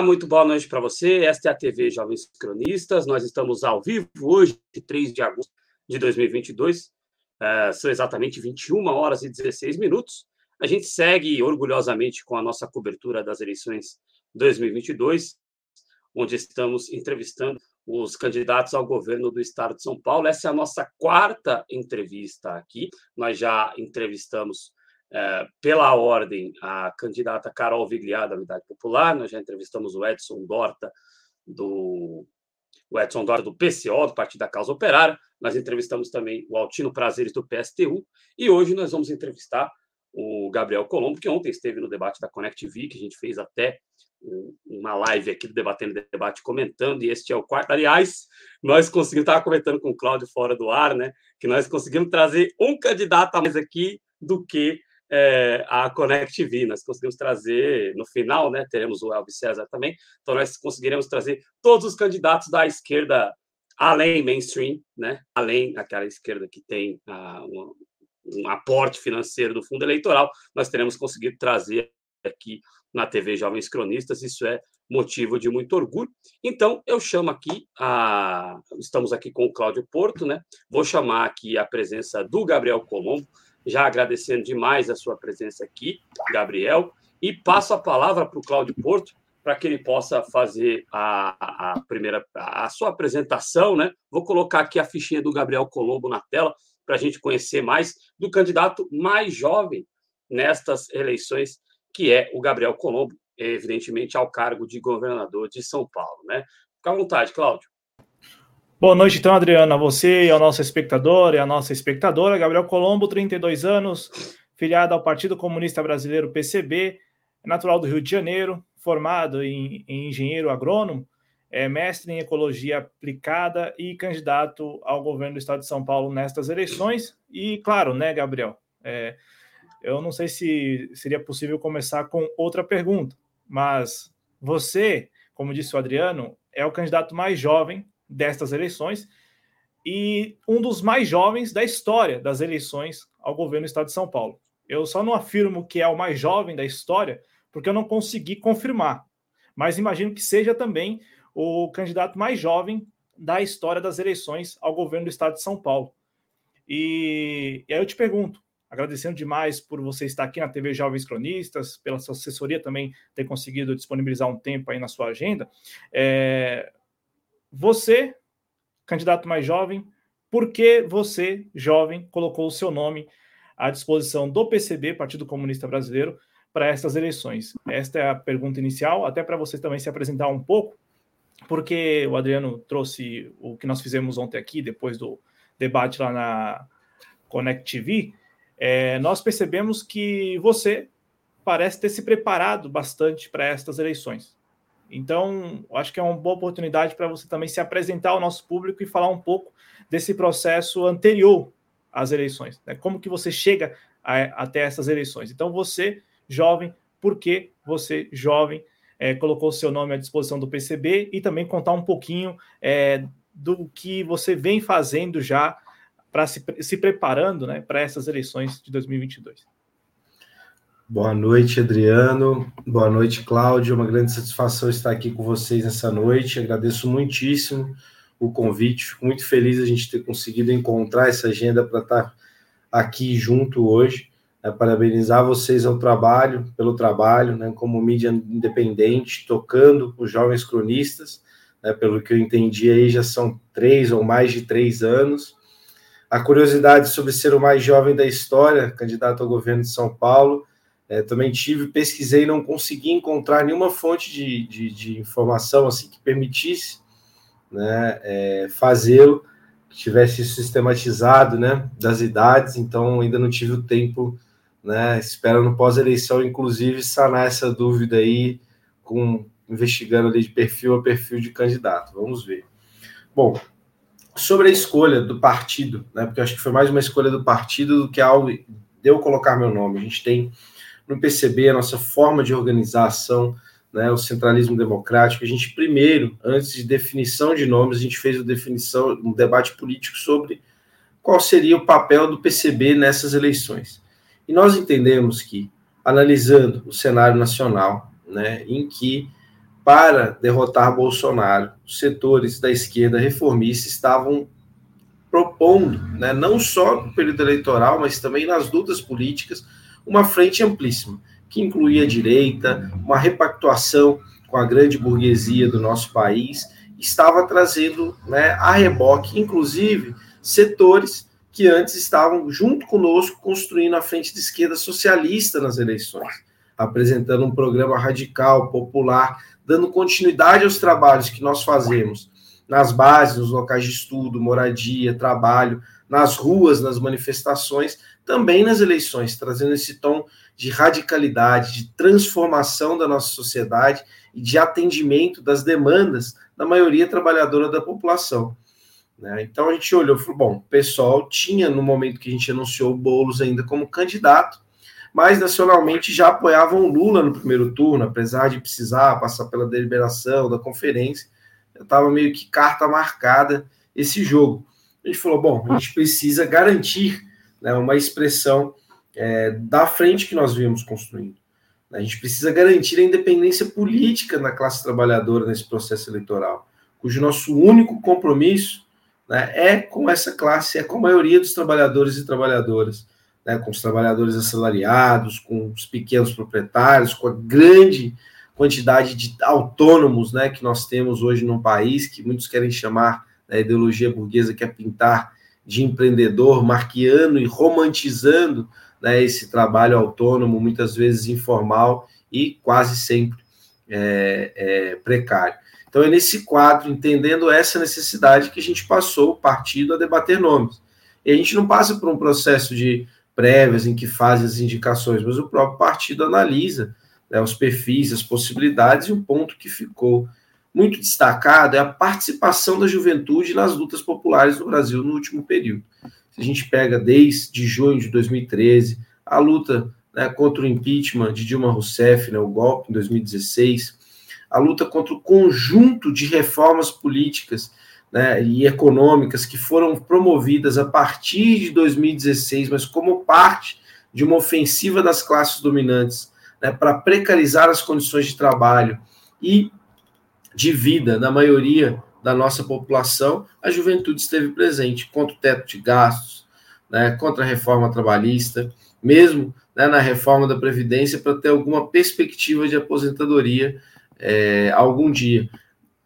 muito boa noite para você. Esta é a TV Jovens Cronistas. Nós estamos ao vivo hoje, 3 de agosto de 2022. Uh, são exatamente 21 horas e 16 minutos. A gente segue orgulhosamente com a nossa cobertura das eleições 2022, onde estamos entrevistando os candidatos ao governo do estado de São Paulo. Essa é a nossa quarta entrevista aqui. Nós já entrevistamos é, pela ordem, a candidata Carol Vigliar, da Unidade Popular, nós já entrevistamos o Edson Dorta, do, o Edson Dorta do PCO, do Partido da Causa Operária, nós entrevistamos também o Altino Prazeres, do PSTU, e hoje nós vamos entrevistar o Gabriel Colombo, que ontem esteve no debate da Connect V, que a gente fez até uma live aqui do Debatendo Debate comentando, e este é o quarto. Aliás, nós conseguimos, estava comentando com o Cláudio fora do ar, né? Que nós conseguimos trazer um candidato a mais aqui do que é, a Connect. Nós conseguimos trazer, no final, né, teremos o Elvis César também, então nós conseguiremos trazer todos os candidatos da esquerda além mainstream, né, além daquela esquerda que tem uh, um, um aporte financeiro do fundo eleitoral, nós teremos conseguido trazer aqui na TV Jovens Cronistas, isso é motivo de muito orgulho. Então, eu chamo aqui, a... estamos aqui com o Cláudio Porto, né? Vou chamar aqui a presença do Gabriel Colombo, já agradecendo demais a sua presença aqui, Gabriel, e passo a palavra para o Cláudio Porto, para que ele possa fazer a, a primeira a sua apresentação, né? Vou colocar aqui a fichinha do Gabriel Colombo na tela para a gente conhecer mais do candidato mais jovem nestas eleições, que é o Gabriel Colombo, evidentemente ao cargo de governador de São Paulo, né? Fica à vontade, Cláudio. Boa noite, então, Adriana, a você e ao nosso espectador e à nossa espectadora. Gabriel Colombo, 32 anos, filiado ao Partido Comunista Brasileiro, PCB, natural do Rio de Janeiro, formado em, em engenheiro agrônomo, é mestre em ecologia aplicada e candidato ao governo do Estado de São Paulo nestas eleições. E, claro, né, Gabriel, é, eu não sei se seria possível começar com outra pergunta, mas você, como disse o Adriano, é o candidato mais jovem destas eleições e um dos mais jovens da história das eleições ao governo do estado de São Paulo. Eu só não afirmo que é o mais jovem da história porque eu não consegui confirmar, mas imagino que seja também o candidato mais jovem da história das eleições ao governo do estado de São Paulo. E, e aí eu te pergunto, agradecendo demais por você estar aqui na TV Jovens Cronistas, pela sua assessoria também ter conseguido disponibilizar um tempo aí na sua agenda. É, você, candidato mais jovem, por que você, jovem, colocou o seu nome à disposição do PCB, Partido Comunista Brasileiro, para estas eleições? Esta é a pergunta inicial, até para você também se apresentar um pouco, porque o Adriano trouxe o que nós fizemos ontem aqui, depois do debate lá na Connect TV, é, nós percebemos que você parece ter se preparado bastante para estas eleições. Então, acho que é uma boa oportunidade para você também se apresentar ao nosso público e falar um pouco desse processo anterior às eleições. Né? Como que você chega a, até essas eleições? Então, você, jovem, por que você, jovem, é, colocou seu nome à disposição do PCB e também contar um pouquinho é, do que você vem fazendo já para se, se preparando né, para essas eleições de 2022. Boa noite, Adriano. Boa noite, Cláudio. Uma grande satisfação estar aqui com vocês nessa noite. Agradeço muitíssimo o convite. Fico muito feliz a gente ter conseguido encontrar essa agenda para estar aqui junto hoje. É, parabenizar vocês ao trabalho, pelo trabalho, né, como mídia independente, tocando os jovens cronistas. Né, pelo que eu entendi aí, já são três ou mais de três anos. A curiosidade sobre ser o mais jovem da história, candidato ao governo de São Paulo, é, também tive, pesquisei, não consegui encontrar nenhuma fonte de, de, de informação assim que permitisse né, é, fazê-lo, que tivesse sistematizado né, das idades, então ainda não tive o tempo, né, espero no pós-eleição, inclusive, sanar essa dúvida aí, com, investigando ali de perfil a perfil de candidato, vamos ver. Bom, sobre a escolha do partido, né, porque acho que foi mais uma escolha do partido do que algo de eu colocar meu nome, a gente tem no PCB, a nossa forma de organização, né, o centralismo democrático. A gente primeiro, antes de definição de nomes, a gente fez a definição, um debate político sobre qual seria o papel do PCB nessas eleições. E nós entendemos que, analisando o cenário nacional, né, em que para derrotar Bolsonaro, os setores da esquerda reformista estavam propondo, né, não só no período eleitoral, mas também nas lutas políticas, uma frente amplíssima, que incluía a direita, uma repactuação com a grande burguesia do nosso país, estava trazendo né, a reboque, inclusive, setores que antes estavam junto conosco construindo a frente de esquerda socialista nas eleições, apresentando um programa radical, popular, dando continuidade aos trabalhos que nós fazemos nas bases, nos locais de estudo, moradia, trabalho, nas ruas, nas manifestações, também nas eleições, trazendo esse tom de radicalidade, de transformação da nossa sociedade e de atendimento das demandas da maioria trabalhadora da população. Né? Então a gente olhou e falou: bom, o pessoal tinha, no momento que a gente anunciou o Boulos ainda como candidato, mas nacionalmente já apoiavam Lula no primeiro turno, apesar de precisar passar pela deliberação da conferência. Estava meio que carta marcada esse jogo. A gente falou: bom, a gente precisa garantir né, uma expressão é, da frente que nós viemos construindo. A gente precisa garantir a independência política na classe trabalhadora nesse processo eleitoral, cujo nosso único compromisso né, é com essa classe, é com a maioria dos trabalhadores e trabalhadoras, né, com os trabalhadores assalariados, com os pequenos proprietários, com a grande quantidade de autônomos né, que nós temos hoje no país, que muitos querem chamar da ideologia burguesa, que é pintar de empreendedor, marqueando e romantizando né, esse trabalho autônomo, muitas vezes informal e quase sempre é, é, precário. Então, é nesse quadro, entendendo essa necessidade, que a gente passou o partido a debater nomes. E a gente não passa por um processo de prévias em que faz as indicações, mas o próprio partido analisa né, os perfis, as possibilidades, e um ponto que ficou muito destacado é a participação da juventude nas lutas populares no Brasil no último período. Se a gente pega desde junho de 2013, a luta né, contra o impeachment de Dilma Rousseff, né, o golpe em 2016, a luta contra o conjunto de reformas políticas né, e econômicas que foram promovidas a partir de 2016, mas como parte de uma ofensiva das classes dominantes né, para precarizar as condições de trabalho e de vida da maioria da nossa população, a juventude esteve presente contra o teto de gastos, né, contra a reforma trabalhista, mesmo né, na reforma da Previdência, para ter alguma perspectiva de aposentadoria é, algum dia.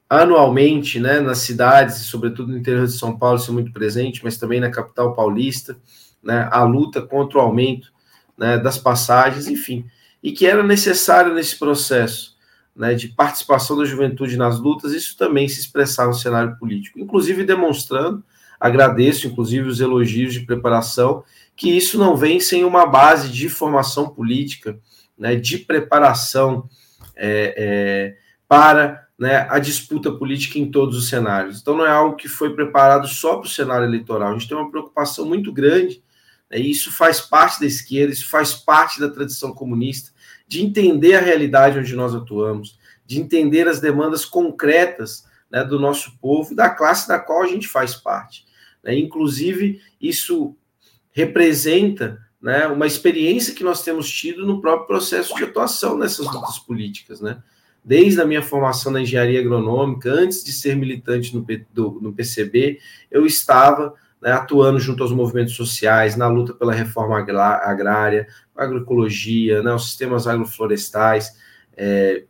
Anualmente, né, nas cidades, sobretudo no interior de São Paulo, isso é muito presente, mas também na capital paulista, né, a luta contra o aumento né, das passagens, enfim, e que era necessário nesse processo né, de participação da juventude nas lutas, isso também se expressar no cenário político, inclusive demonstrando, agradeço inclusive os elogios de preparação, que isso não vem sem uma base de formação política, né, de preparação é, é, para né, a disputa política em todos os cenários. Então não é algo que foi preparado só para o cenário eleitoral, a gente tem uma preocupação muito grande, né, e isso faz parte da esquerda, isso faz parte da tradição comunista, de entender a realidade onde nós atuamos, de entender as demandas concretas né, do nosso povo e da classe da qual a gente faz parte. Né? Inclusive, isso representa né, uma experiência que nós temos tido no próprio processo de atuação nessas lutas políticas. Né? Desde a minha formação na engenharia agronômica, antes de ser militante no, do, no PCB, eu estava né, atuando junto aos movimentos sociais, na luta pela reforma agrária, agroecologia, né, os sistemas agroflorestais. É,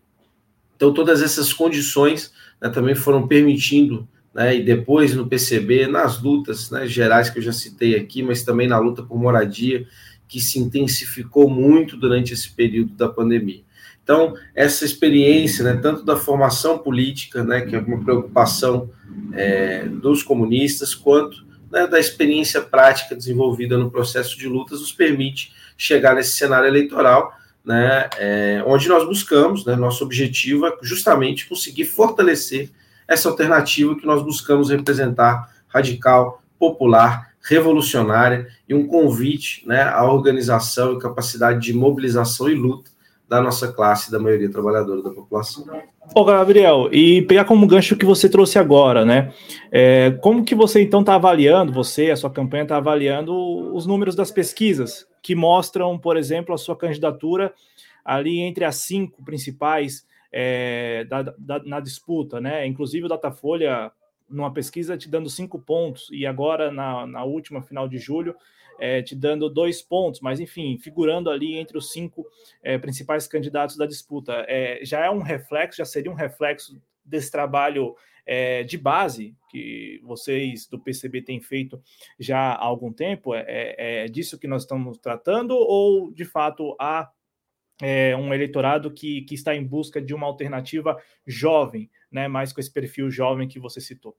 então, todas essas condições né, também foram permitindo, né, e depois no PCB, nas lutas né, gerais que eu já citei aqui, mas também na luta por moradia, que se intensificou muito durante esse período da pandemia. Então, essa experiência, né, tanto da formação política, né, que é uma preocupação é, dos comunistas, quanto né, da experiência prática desenvolvida no processo de lutas nos permite chegar nesse cenário eleitoral, né, é, onde nós buscamos, né, nosso objetivo é justamente conseguir fortalecer essa alternativa que nós buscamos representar, radical, popular, revolucionária e um convite né, à organização e capacidade de mobilização e luta da nossa classe, da maioria trabalhadora da população. Ô, Gabriel, e pegar como gancho que você trouxe agora, né? É, como que você então está avaliando, você, a sua campanha está avaliando os números das pesquisas que mostram, por exemplo, a sua candidatura ali entre as cinco principais é, da, da, na disputa, né? Inclusive o Datafolha, numa pesquisa, te dando cinco pontos, e agora na, na última final de julho, é, te dando dois pontos, mas enfim, figurando ali entre os cinco é, principais candidatos da disputa. É, já é um reflexo, já seria um reflexo desse trabalho é, de base que vocês do PCB têm feito já há algum tempo? É, é, é disso que nós estamos tratando ou de fato há um eleitorado que, que está em busca de uma alternativa jovem, né, mais com esse perfil jovem que você citou?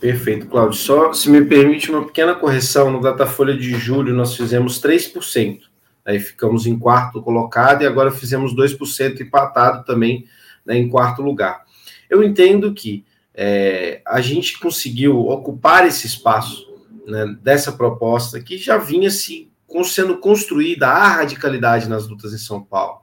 Perfeito, Cláudio. Só se me permite uma pequena correção, no Datafolha de julho nós fizemos 3%, aí ficamos em quarto colocado e agora fizemos 2% empatado também né, em quarto lugar. Eu entendo que é, a gente conseguiu ocupar esse espaço né, dessa proposta que já vinha se sendo construída a radicalidade nas lutas em São Paulo.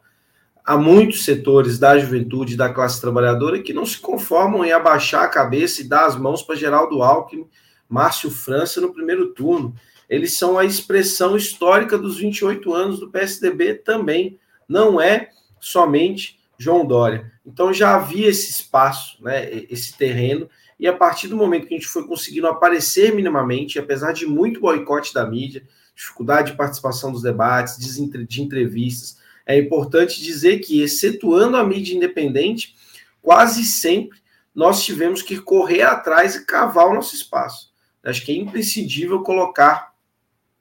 Há muitos setores da juventude e da classe trabalhadora que não se conformam em abaixar a cabeça e dar as mãos para Geraldo Alckmin, Márcio França no primeiro turno. Eles são a expressão histórica dos 28 anos do PSDB também. Não é somente João Dória. Então já havia esse espaço, né, esse terreno, e a partir do momento que a gente foi conseguindo aparecer minimamente, apesar de muito boicote da mídia, dificuldade de participação dos debates, de entrevistas, é importante dizer que, excetuando a mídia independente, quase sempre nós tivemos que correr atrás e cavar o nosso espaço. Acho que é imprescindível colocar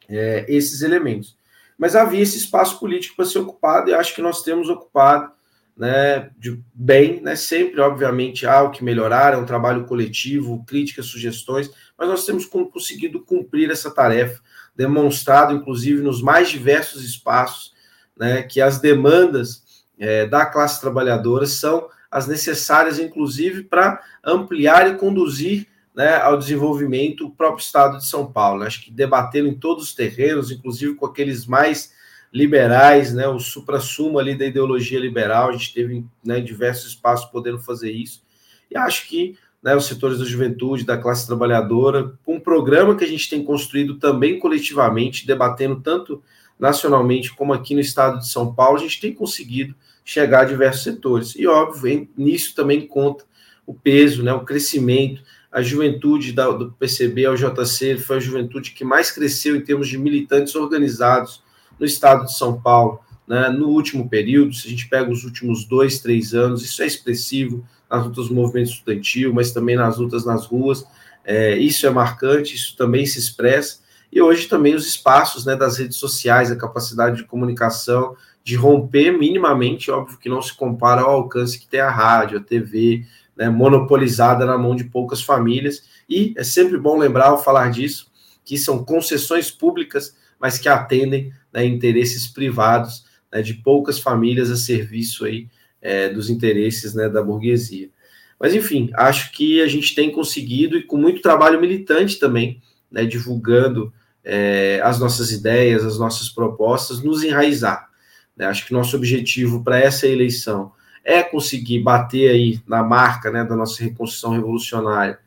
é, esses elementos. Mas havia esse espaço político para ser ocupado e acho que nós temos ocupado né, de bem, né, sempre, obviamente, há o que melhorar, é um trabalho coletivo, críticas, sugestões, mas nós temos conseguido cumprir essa tarefa, demonstrado, inclusive, nos mais diversos espaços, né, que as demandas é, da classe trabalhadora são as necessárias, inclusive, para ampliar e conduzir né, ao desenvolvimento o próprio Estado de São Paulo. Acho que debatendo em todos os terrenos, inclusive com aqueles mais liberais, né, o supra-sumo ali da ideologia liberal, a gente teve né, diversos espaços podendo fazer isso, e acho que né, os setores da juventude, da classe trabalhadora, um programa que a gente tem construído também coletivamente, debatendo tanto nacionalmente como aqui no estado de São Paulo, a gente tem conseguido chegar a diversos setores. E, óbvio, nisso também conta o peso, né, o crescimento, a juventude da, do PCB ao JC foi a juventude que mais cresceu em termos de militantes organizados no estado de São Paulo, né, no último período, se a gente pega os últimos dois, três anos, isso é expressivo nas lutas do movimento estudantil, mas também nas lutas nas ruas, é, isso é marcante, isso também se expressa, e hoje também os espaços né, das redes sociais, a capacidade de comunicação, de romper minimamente, óbvio que não se compara ao alcance que tem a rádio, a TV, né, monopolizada na mão de poucas famílias, e é sempre bom lembrar ao falar disso, que são concessões públicas, mas que atendem né, interesses privados né, de poucas famílias a serviço aí é, dos interesses né, da burguesia. Mas enfim, acho que a gente tem conseguido e com muito trabalho militante também, né, divulgando é, as nossas ideias, as nossas propostas, nos enraizar. Né? Acho que nosso objetivo para essa eleição é conseguir bater aí na marca né, da nossa reconstrução revolucionária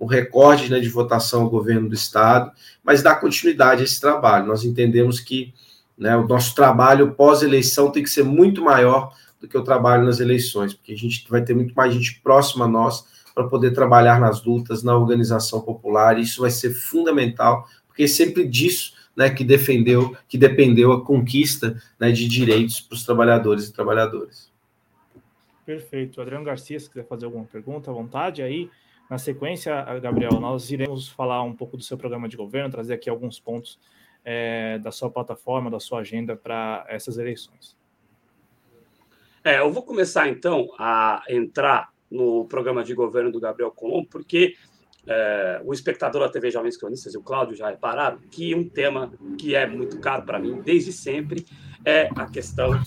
o recorde né, de votação ao governo do Estado, mas dar continuidade a esse trabalho. Nós entendemos que né, o nosso trabalho pós-eleição tem que ser muito maior do que o trabalho nas eleições, porque a gente vai ter muito mais gente próxima a nós para poder trabalhar nas lutas, na organização popular, e isso vai ser fundamental, porque é sempre disso né, que defendeu, que dependeu a conquista né, de direitos para os trabalhadores e trabalhadoras. Perfeito. Adriano Garcia, se quiser fazer alguma pergunta, à vontade aí. Na sequência, Gabriel, nós iremos falar um pouco do seu programa de governo, trazer aqui alguns pontos é, da sua plataforma, da sua agenda para essas eleições. É, eu vou começar então a entrar no programa de governo do Gabriel Colombo, porque é, o espectador da TV Jovens Cronistas e o Cláudio já repararam que um tema que é muito caro para mim desde sempre é a questão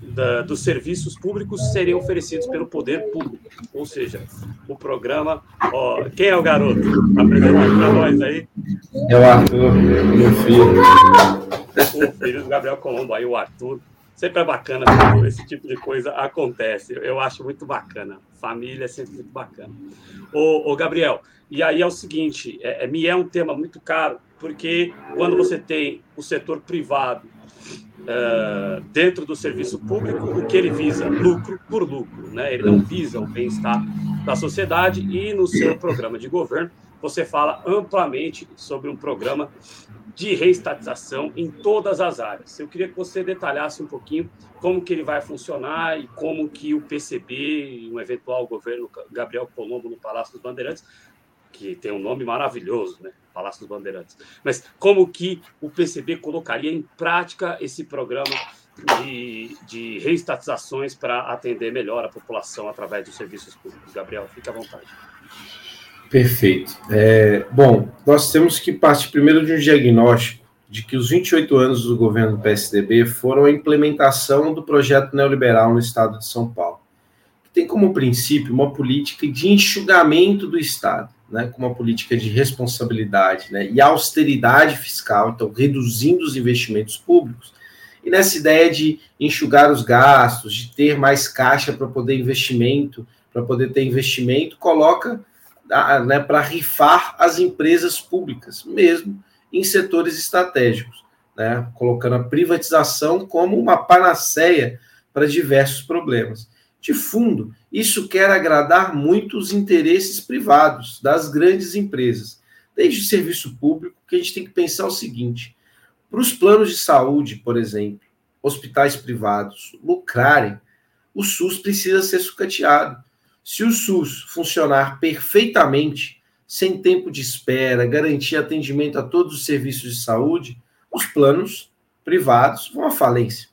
da, dos serviços públicos serem oferecidos pelo poder público. Ou seja, o programa. Ó, quem é o garoto? Apresentar para nós aí. É o Arthur, meu filho. O filho do Gabriel Colombo, aí o Arthur. Sempre é bacana quando esse tipo de coisa acontece. Eu acho muito bacana. Família é sempre muito bacana. Ô, ô Gabriel, e aí é o seguinte: é, é, me é um tema muito caro, porque quando você tem o setor privado uh, dentro do serviço público, o que ele visa? Lucro por lucro. Né? Ele não visa o bem-estar da sociedade e no seu programa de governo você fala amplamente sobre um programa de reestatização em todas as áreas. Eu queria que você detalhasse um pouquinho como que ele vai funcionar e como que o PCB, um eventual governo Gabriel Colombo no Palácio dos Bandeirantes, que tem um nome maravilhoso, né? Palácio dos Bandeirantes. Mas como que o PCB colocaria em prática esse programa de, de reestatizações para atender melhor a população através dos serviços públicos? Gabriel, fique à vontade. Perfeito. É, bom, nós temos que partir primeiro de um diagnóstico de que os 28 anos do governo do PSDB foram a implementação do projeto neoliberal no estado de São Paulo, que tem como princípio uma política de enxugamento do Estado, né, com uma política de responsabilidade né, e austeridade fiscal, então reduzindo os investimentos públicos, e nessa ideia de enxugar os gastos, de ter mais caixa para poder investimento, para poder ter investimento, coloca né, para rifar as empresas públicas, mesmo em setores estratégicos, né, colocando a privatização como uma panaceia para diversos problemas. De fundo, isso quer agradar muito os interesses privados das grandes empresas, desde o serviço público, que a gente tem que pensar o seguinte: para os planos de saúde, por exemplo, hospitais privados lucrarem, o SUS precisa ser sucateado. Se o SUS funcionar perfeitamente, sem tempo de espera, garantir atendimento a todos os serviços de saúde, os planos privados vão à falência.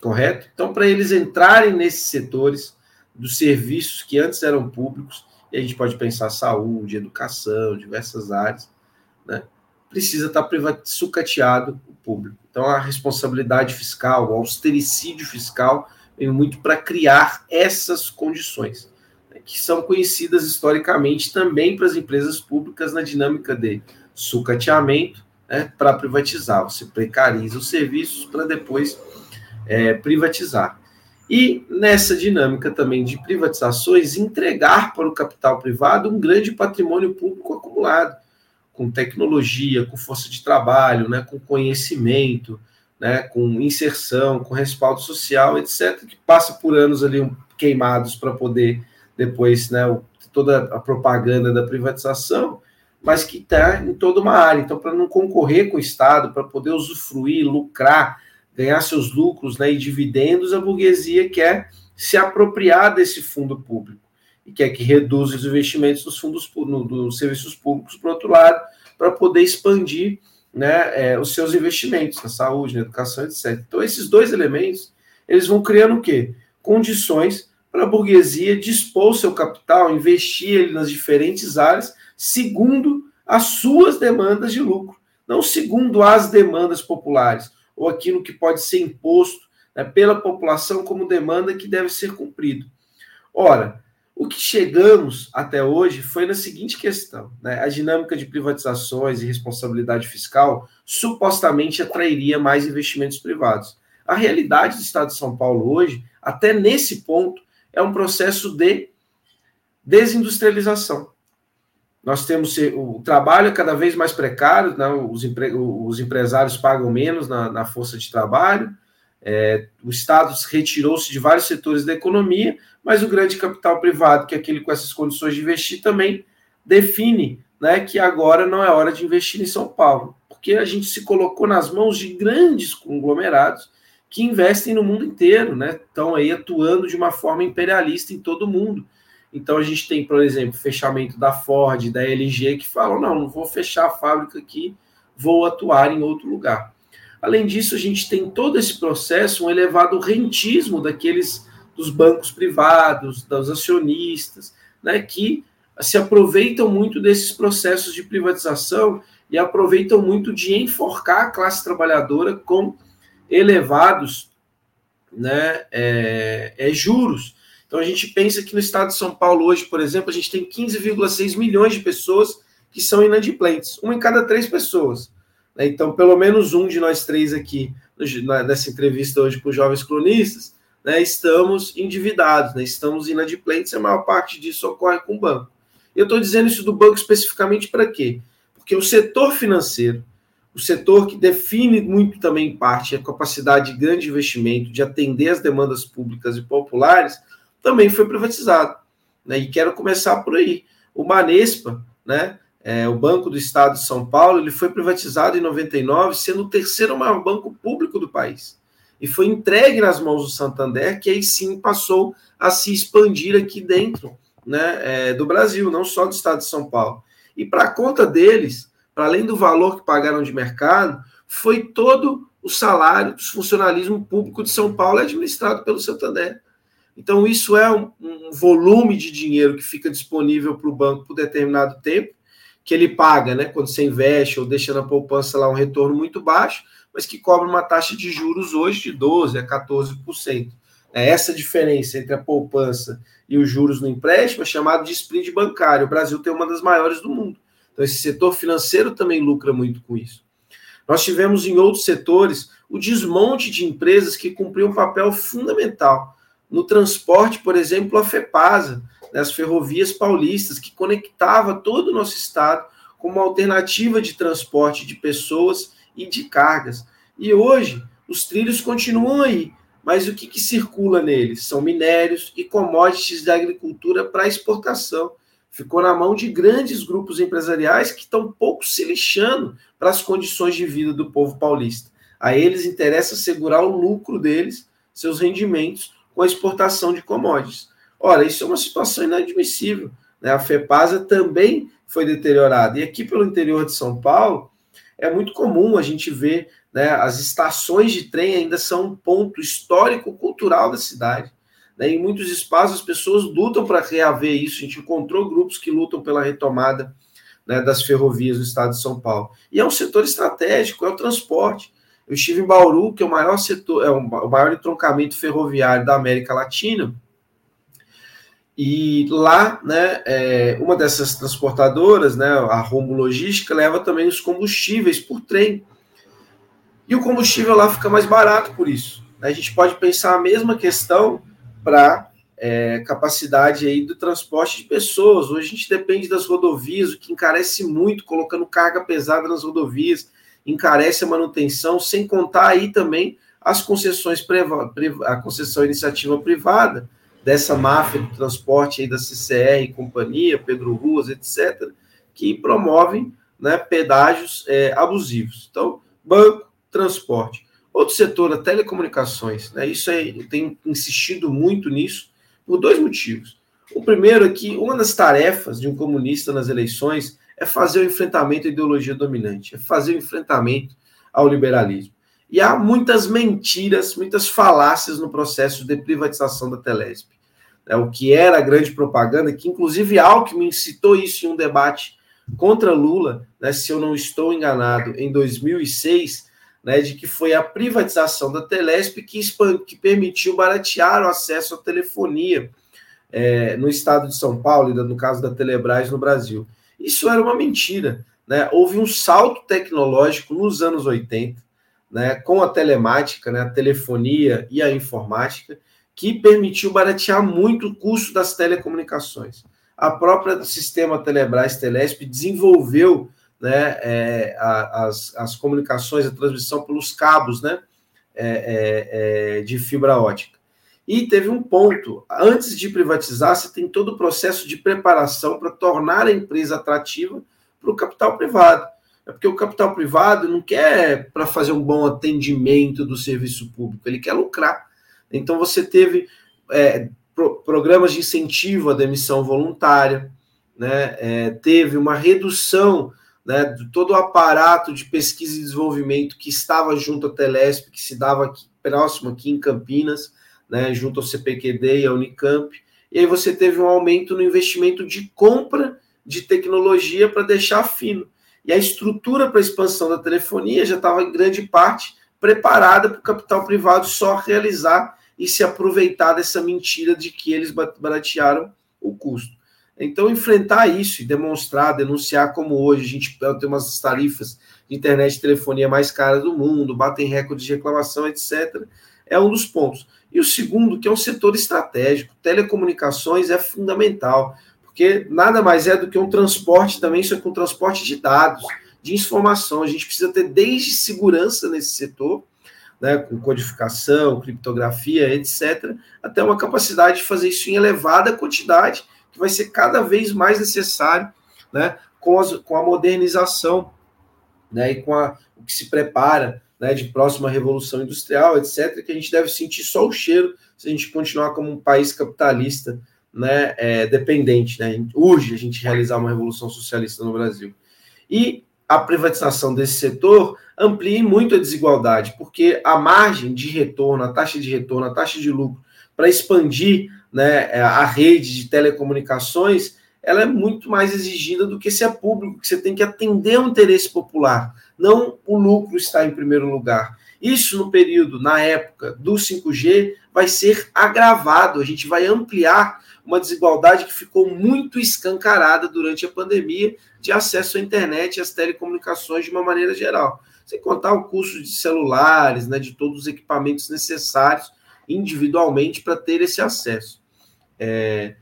Correto? Então, para eles entrarem nesses setores dos serviços que antes eram públicos, e a gente pode pensar saúde, educação, diversas áreas, né? precisa estar sucateado o público. Então, a responsabilidade fiscal, o austericídio fiscal, vem muito para criar essas condições que são conhecidas historicamente também para as empresas públicas na dinâmica de sucateamento né, para privatizar. Você precariza os serviços para depois é, privatizar. E nessa dinâmica também de privatizações, entregar para o capital privado um grande patrimônio público acumulado, com tecnologia, com força de trabalho, né, com conhecimento, né, com inserção, com respaldo social, etc., que passa por anos ali queimados para poder depois né, toda a propaganda da privatização, mas que está em toda uma área. Então, para não concorrer com o Estado, para poder usufruir, lucrar, ganhar seus lucros né, e dividendos, a burguesia quer se apropriar desse fundo público e quer que reduza os investimentos dos fundos no, dos serviços públicos, por outro lado, para poder expandir né, é, os seus investimentos na saúde, na educação, etc. Então, esses dois elementos, eles vão criando o quê? Condições para a burguesia dispor seu capital, investir ele nas diferentes áreas, segundo as suas demandas de lucro, não segundo as demandas populares, ou aquilo que pode ser imposto né, pela população como demanda que deve ser cumprido. Ora, o que chegamos até hoje foi na seguinte questão: né? a dinâmica de privatizações e responsabilidade fiscal supostamente atrairia mais investimentos privados. A realidade do Estado de São Paulo hoje, até nesse ponto, é um processo de desindustrialização. Nós temos o trabalho cada vez mais precário, né? os, empre, os empresários pagam menos na, na força de trabalho, é, o Estado retirou-se de vários setores da economia, mas o grande capital privado, que é aquele com essas condições de investir, também define né, que agora não é hora de investir em São Paulo, porque a gente se colocou nas mãos de grandes conglomerados que investem no mundo inteiro, né? Estão aí atuando de uma forma imperialista em todo o mundo. Então a gente tem, por exemplo, fechamento da Ford, da LG, que falam: não, não vou fechar a fábrica aqui, vou atuar em outro lugar. Além disso, a gente tem todo esse processo, um elevado rentismo daqueles dos bancos privados, dos acionistas, né, que se aproveitam muito desses processos de privatização e aproveitam muito de enforcar a classe trabalhadora com elevados né, é, é, juros. Então a gente pensa que no estado de São Paulo hoje, por exemplo, a gente tem 15,6 milhões de pessoas que são inadimplentes, uma em cada três pessoas. Né? Então, pelo menos um de nós três aqui, nessa entrevista hoje com os jovens cronistas, né, estamos endividados, né, estamos inadimplentes, a maior parte disso ocorre com o banco. Eu estou dizendo isso do banco especificamente para quê? Porque o setor financeiro, o setor que define muito também, em parte, a capacidade de grande investimento, de atender as demandas públicas e populares, também foi privatizado. Né? E quero começar por aí. O Banespa, né, é, o Banco do Estado de São Paulo, ele foi privatizado em 99, sendo o terceiro maior banco público do país. E foi entregue nas mãos do Santander, que aí sim passou a se expandir aqui dentro né, é, do Brasil, não só do Estado de São Paulo. E para conta deles, para além do valor que pagaram de mercado, foi todo o salário do funcionalismo público de São Paulo administrado pelo Santander. Então, isso é um, um volume de dinheiro que fica disponível para o banco por determinado tempo, que ele paga, né? Quando você investe ou deixa na poupança lá um retorno muito baixo, mas que cobra uma taxa de juros hoje de 12% a 14%. É essa diferença entre a poupança e os juros no empréstimo é chamado de spread bancário. O Brasil tem uma das maiores do mundo. Então, esse setor financeiro também lucra muito com isso. Nós tivemos em outros setores o desmonte de empresas que cumpriam um papel fundamental. No transporte, por exemplo, a FEPASA, né, as ferrovias paulistas, que conectava todo o nosso estado como uma alternativa de transporte de pessoas e de cargas. E hoje, os trilhos continuam aí, mas o que, que circula neles? São minérios e commodities da agricultura para exportação ficou na mão de grandes grupos empresariais que estão pouco se lixando para as condições de vida do povo paulista. A eles interessa segurar o lucro deles, seus rendimentos, com a exportação de commodities. Ora, isso é uma situação inadmissível. Né? A FEPASA também foi deteriorada. E aqui pelo interior de São Paulo, é muito comum a gente ver né, as estações de trem ainda são um ponto histórico-cultural da cidade. Né? Em muitos espaços, as pessoas lutam para reaver isso. A gente encontrou grupos que lutam pela retomada né, das ferrovias do estado de São Paulo. E é um setor estratégico, é o transporte. Eu estive em Bauru, que é o maior setor, é o maior entroncamento ferroviário da América Latina. E lá, né, é, uma dessas transportadoras, né, a Rombo Logística, leva também os combustíveis por trem. E o combustível lá fica mais barato por isso. A gente pode pensar a mesma questão para é, capacidade aí do transporte de pessoas. Hoje a gente depende das rodovias, o que encarece muito, colocando carga pesada nas rodovias, encarece a manutenção, sem contar aí também as concessões a concessão iniciativa privada dessa máfia do transporte aí da CCR e companhia, Pedro Ruas, etc., que promovem né, pedágios é, abusivos. Então, banco, transporte. Outro setor, a telecomunicações, né? Isso eu tenho insistido muito nisso por dois motivos. O primeiro é que uma das tarefas de um comunista nas eleições é fazer o enfrentamento à ideologia dominante, é fazer o enfrentamento ao liberalismo. E há muitas mentiras, muitas falácias no processo de privatização da Telesp. É, o que era a grande propaganda, que inclusive Alckmin citou isso em um debate contra Lula, né, se eu não estou enganado, em 2006, né, de que foi a privatização da Telesp que, que permitiu baratear o acesso à telefonia é, no estado de São Paulo, no caso da Telebrás no Brasil. Isso era uma mentira. Né? Houve um salto tecnológico nos anos 80, né, com a telemática, né, a telefonia e a informática, que permitiu baratear muito o custo das telecomunicações. A própria sistema Telebrás Telesp desenvolveu né, é, as, as comunicações, a transmissão pelos cabos né, é, é, é, de fibra ótica. E teve um ponto: antes de privatizar, você tem todo o processo de preparação para tornar a empresa atrativa para o capital privado. É porque o capital privado não quer para fazer um bom atendimento do serviço público, ele quer lucrar. Então você teve é, pro, programas de incentivo à demissão voluntária, né? É, teve uma redução né, de todo o aparato de pesquisa e desenvolvimento que estava junto à Telesp, que se dava aqui, próximo aqui em Campinas, né, junto ao CPQD e à Unicamp. E aí você teve um aumento no investimento de compra de tecnologia para deixar fino. E a estrutura para a expansão da telefonia já estava em grande parte preparada para o capital privado só realizar e se aproveitar dessa mentira de que eles baratearam o custo. Então, enfrentar isso e demonstrar, denunciar como hoje a gente tem umas tarifas de internet e telefonia mais caras do mundo, batem recordes de reclamação, etc., é um dos pontos. E o segundo, que é um setor estratégico, telecomunicações é fundamental, porque nada mais é do que um transporte também, isso é com transporte de dados, de informação. A gente precisa ter desde segurança nesse setor, né, com codificação, criptografia, etc., até uma capacidade de fazer isso em elevada quantidade, que vai ser cada vez mais necessário né, com, as, com a modernização né, e com a, o que se prepara né, de próxima revolução industrial, etc., que a gente deve sentir só o cheiro se a gente continuar como um país capitalista né, é, dependente. Né? Urge a gente realizar uma revolução socialista no Brasil. E a privatização desse setor amplie muito a desigualdade, porque a margem de retorno, a taxa de retorno, a taxa de lucro para expandir né, a rede de telecomunicações, ela é muito mais exigida do que se é público, que você tem que atender o interesse popular, não o lucro está em primeiro lugar. Isso no período, na época do 5G, vai ser agravado, a gente vai ampliar uma desigualdade que ficou muito escancarada durante a pandemia de acesso à internet e às telecomunicações de uma maneira geral. Sem contar o custo de celulares, né, de todos os equipamentos necessários individualmente para ter esse acesso. É,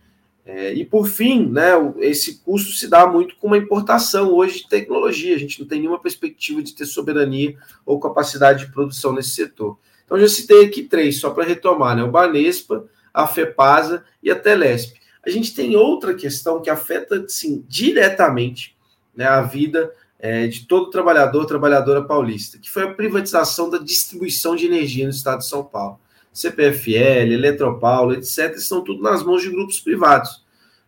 é, e por fim, né, esse custo se dá muito com uma importação hoje de tecnologia. A gente não tem nenhuma perspectiva de ter soberania ou capacidade de produção nesse setor. Então, já citei aqui três, só para retomar: né, o Banespa, a FEPASA e a Telesp. A gente tem outra questão que afeta, sim, diretamente né, a vida é, de todo trabalhador, trabalhadora paulista, que foi a privatização da distribuição de energia no estado de São Paulo. CPFL, Eletropaulo, etc., estão tudo nas mãos de grupos privados,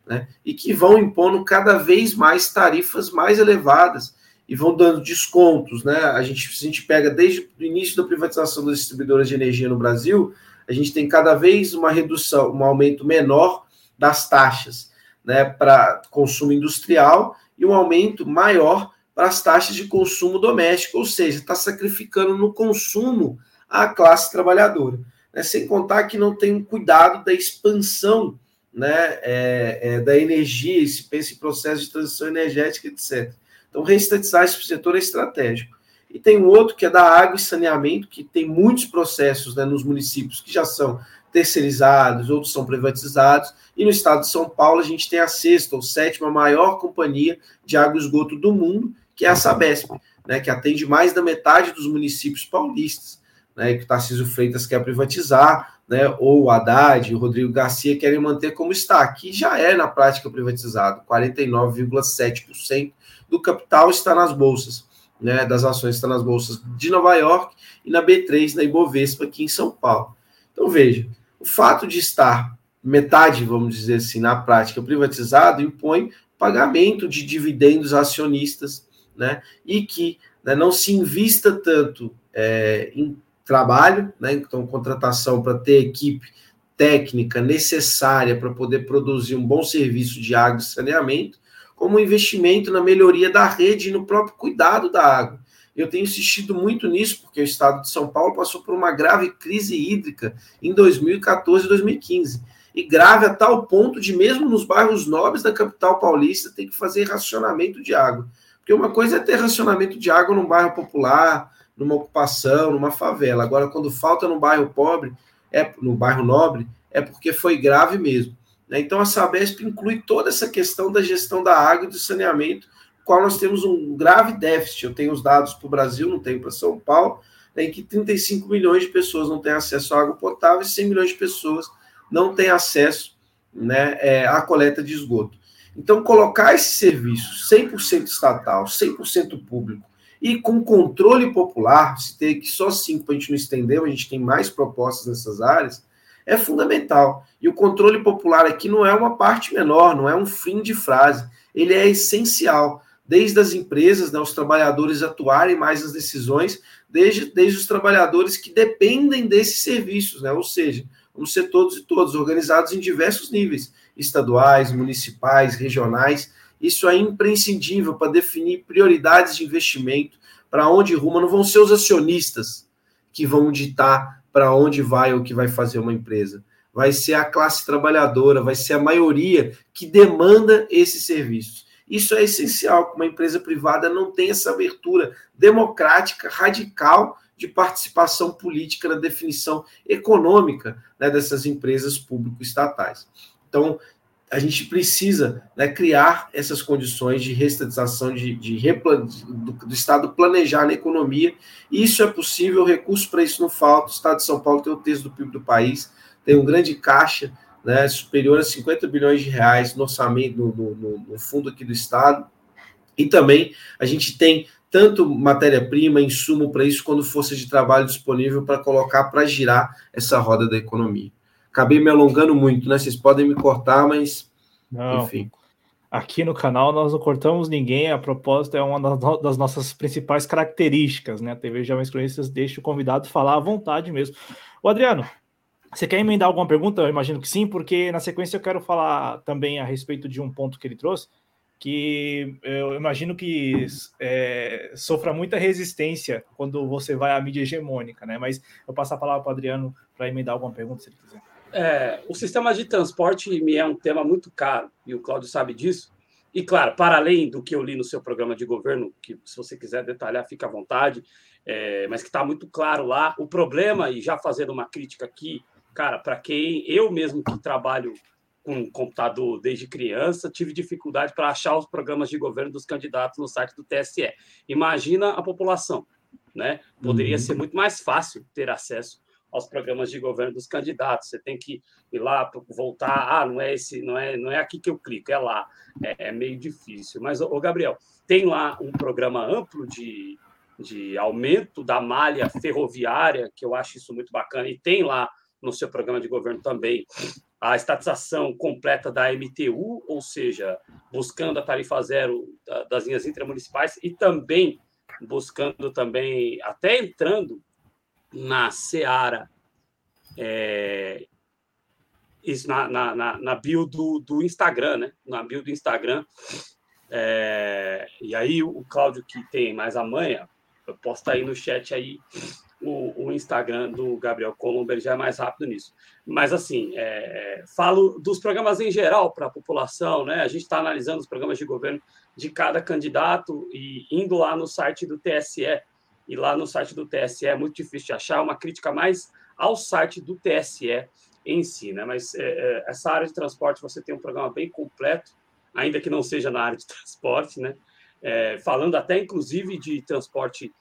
né, e que vão impondo cada vez mais tarifas mais elevadas e vão dando descontos. Né? A, gente, a gente pega desde o início da privatização das distribuidoras de energia no Brasil, a gente tem cada vez uma redução, um aumento menor das taxas né, para consumo industrial e um aumento maior para as taxas de consumo doméstico, ou seja, está sacrificando no consumo a classe trabalhadora. Né, sem contar que não tem cuidado da expansão né, é, é, da energia, se pensa em processo de transição energética, etc. Então, reestatizar esse setor é estratégico. E tem um outro que é da água e saneamento, que tem muitos processos né, nos municípios que já são terceirizados, outros são privatizados. E no estado de São Paulo, a gente tem a sexta ou sétima maior companhia de água e esgoto do mundo, que é a Sabesp, né, que atende mais da metade dos municípios paulistas, né, que o Tarcísio Freitas quer privatizar, né, ou o Haddad o Rodrigo Garcia querem manter como está, que já é na prática privatizado, 49,7% do capital está nas bolsas né, das ações está nas bolsas de Nova York e na B3, na Ibovespa, aqui em São Paulo. Então, veja, o fato de estar metade, vamos dizer assim, na prática privatizado, impõe pagamento de dividendos acionistas, né, e que né, não se invista tanto é, em trabalho, né, então contratação para ter equipe técnica necessária para poder produzir um bom serviço de água e saneamento, como um investimento na melhoria da rede e no próprio cuidado da água. Eu tenho insistido muito nisso, porque o estado de São Paulo passou por uma grave crise hídrica em 2014 e 2015. E grave a tal ponto de, mesmo nos bairros nobres da capital paulista, ter que fazer racionamento de água. Porque uma coisa é ter racionamento de água num bairro popular, numa ocupação, numa favela. Agora, quando falta no bairro pobre, é no bairro nobre, é porque foi grave mesmo. Né? Então, a Sabesp inclui toda essa questão da gestão da água e do saneamento, qual nós temos um grave déficit. Eu tenho os dados para o Brasil, não tenho para São Paulo, né, em que 35 milhões de pessoas não têm acesso à água potável e 100 milhões de pessoas não têm acesso né, é, à coleta de esgoto. Então, colocar esse serviço 100% estatal, 100% público e com controle popular, se ter que só assim para a gente não estender, a gente tem mais propostas nessas áreas, é fundamental. E o controle popular aqui não é uma parte menor, não é um fim de frase, ele é essencial. Desde as empresas, né, os trabalhadores atuarem mais nas decisões, desde, desde os trabalhadores que dependem desses serviços, né? ou seja, vamos ser todos e todos organizados em diversos níveis, estaduais, municipais, regionais. Isso é imprescindível para definir prioridades de investimento, para onde ruma. Não vão ser os acionistas que vão ditar para onde vai o que vai fazer uma empresa. Vai ser a classe trabalhadora, vai ser a maioria que demanda esses serviços. Isso é essencial, que uma empresa privada não tenha essa abertura democrática, radical de participação política na definição econômica né, dessas empresas público-estatais. Então, a gente precisa né, criar essas condições de restatização, de, de, de do, do, Estado planejar na economia. Isso é possível, recurso para isso não falta. O Estado de São Paulo tem o terço do PIB do país, tem um grande caixa né, superior a 50 bilhões de reais no orçamento, no, no, no fundo aqui do Estado. E também a gente tem tanto matéria-prima, insumo para isso, quanto força de trabalho disponível para colocar para girar essa roda da economia. Acabei me alongando muito, né? Vocês podem me cortar, mas não. enfim. Aqui no canal nós não cortamos ninguém, a propósito é uma das nossas principais características, né? A TV Jovens Cronistas deixa o convidado falar à vontade mesmo. O Adriano, você quer emendar alguma pergunta? Eu imagino que sim, porque na sequência eu quero falar também a respeito de um ponto que ele trouxe, que eu imagino que é, sofra muita resistência quando você vai à mídia hegemônica, né? Mas eu passo a palavra para o Adriano para emendar alguma pergunta, se ele quiser. É, o sistema de transporte me é um tema muito caro, e o Cláudio sabe disso. E, claro, para além do que eu li no seu programa de governo, que se você quiser detalhar, fica à vontade, é, mas que está muito claro lá. O problema, e já fazendo uma crítica aqui, cara, para quem eu mesmo que trabalho com computador desde criança, tive dificuldade para achar os programas de governo dos candidatos no site do TSE. Imagina a população, né? Poderia uhum. ser muito mais fácil ter acesso aos programas de governo dos candidatos. Você tem que ir lá, voltar. Ah, não é esse, não é, não é aqui que eu clico, é lá. É, é meio difícil. Mas, o Gabriel, tem lá um programa amplo de, de aumento da malha ferroviária, que eu acho isso muito bacana, e tem lá no seu programa de governo também a estatização completa da MTU, ou seja, buscando a tarifa zero das linhas intramunicipais e também buscando também, até entrando na Seara, é, na, na, na, na bio do, do Instagram, né? Na bio do Instagram. É, e aí o Cláudio, que tem mais a manha, estar aí no chat aí o, o Instagram do Gabriel Colombo, ele já é mais rápido nisso. Mas, assim, é, falo dos programas em geral para a população, né? A gente está analisando os programas de governo de cada candidato e indo lá no site do TSE, e lá no site do TSE é muito difícil de achar, uma crítica mais ao site do TSE em si, né? Mas é, é, essa área de transporte você tem um programa bem completo, ainda que não seja na área de transporte, né? É, falando até inclusive de transporte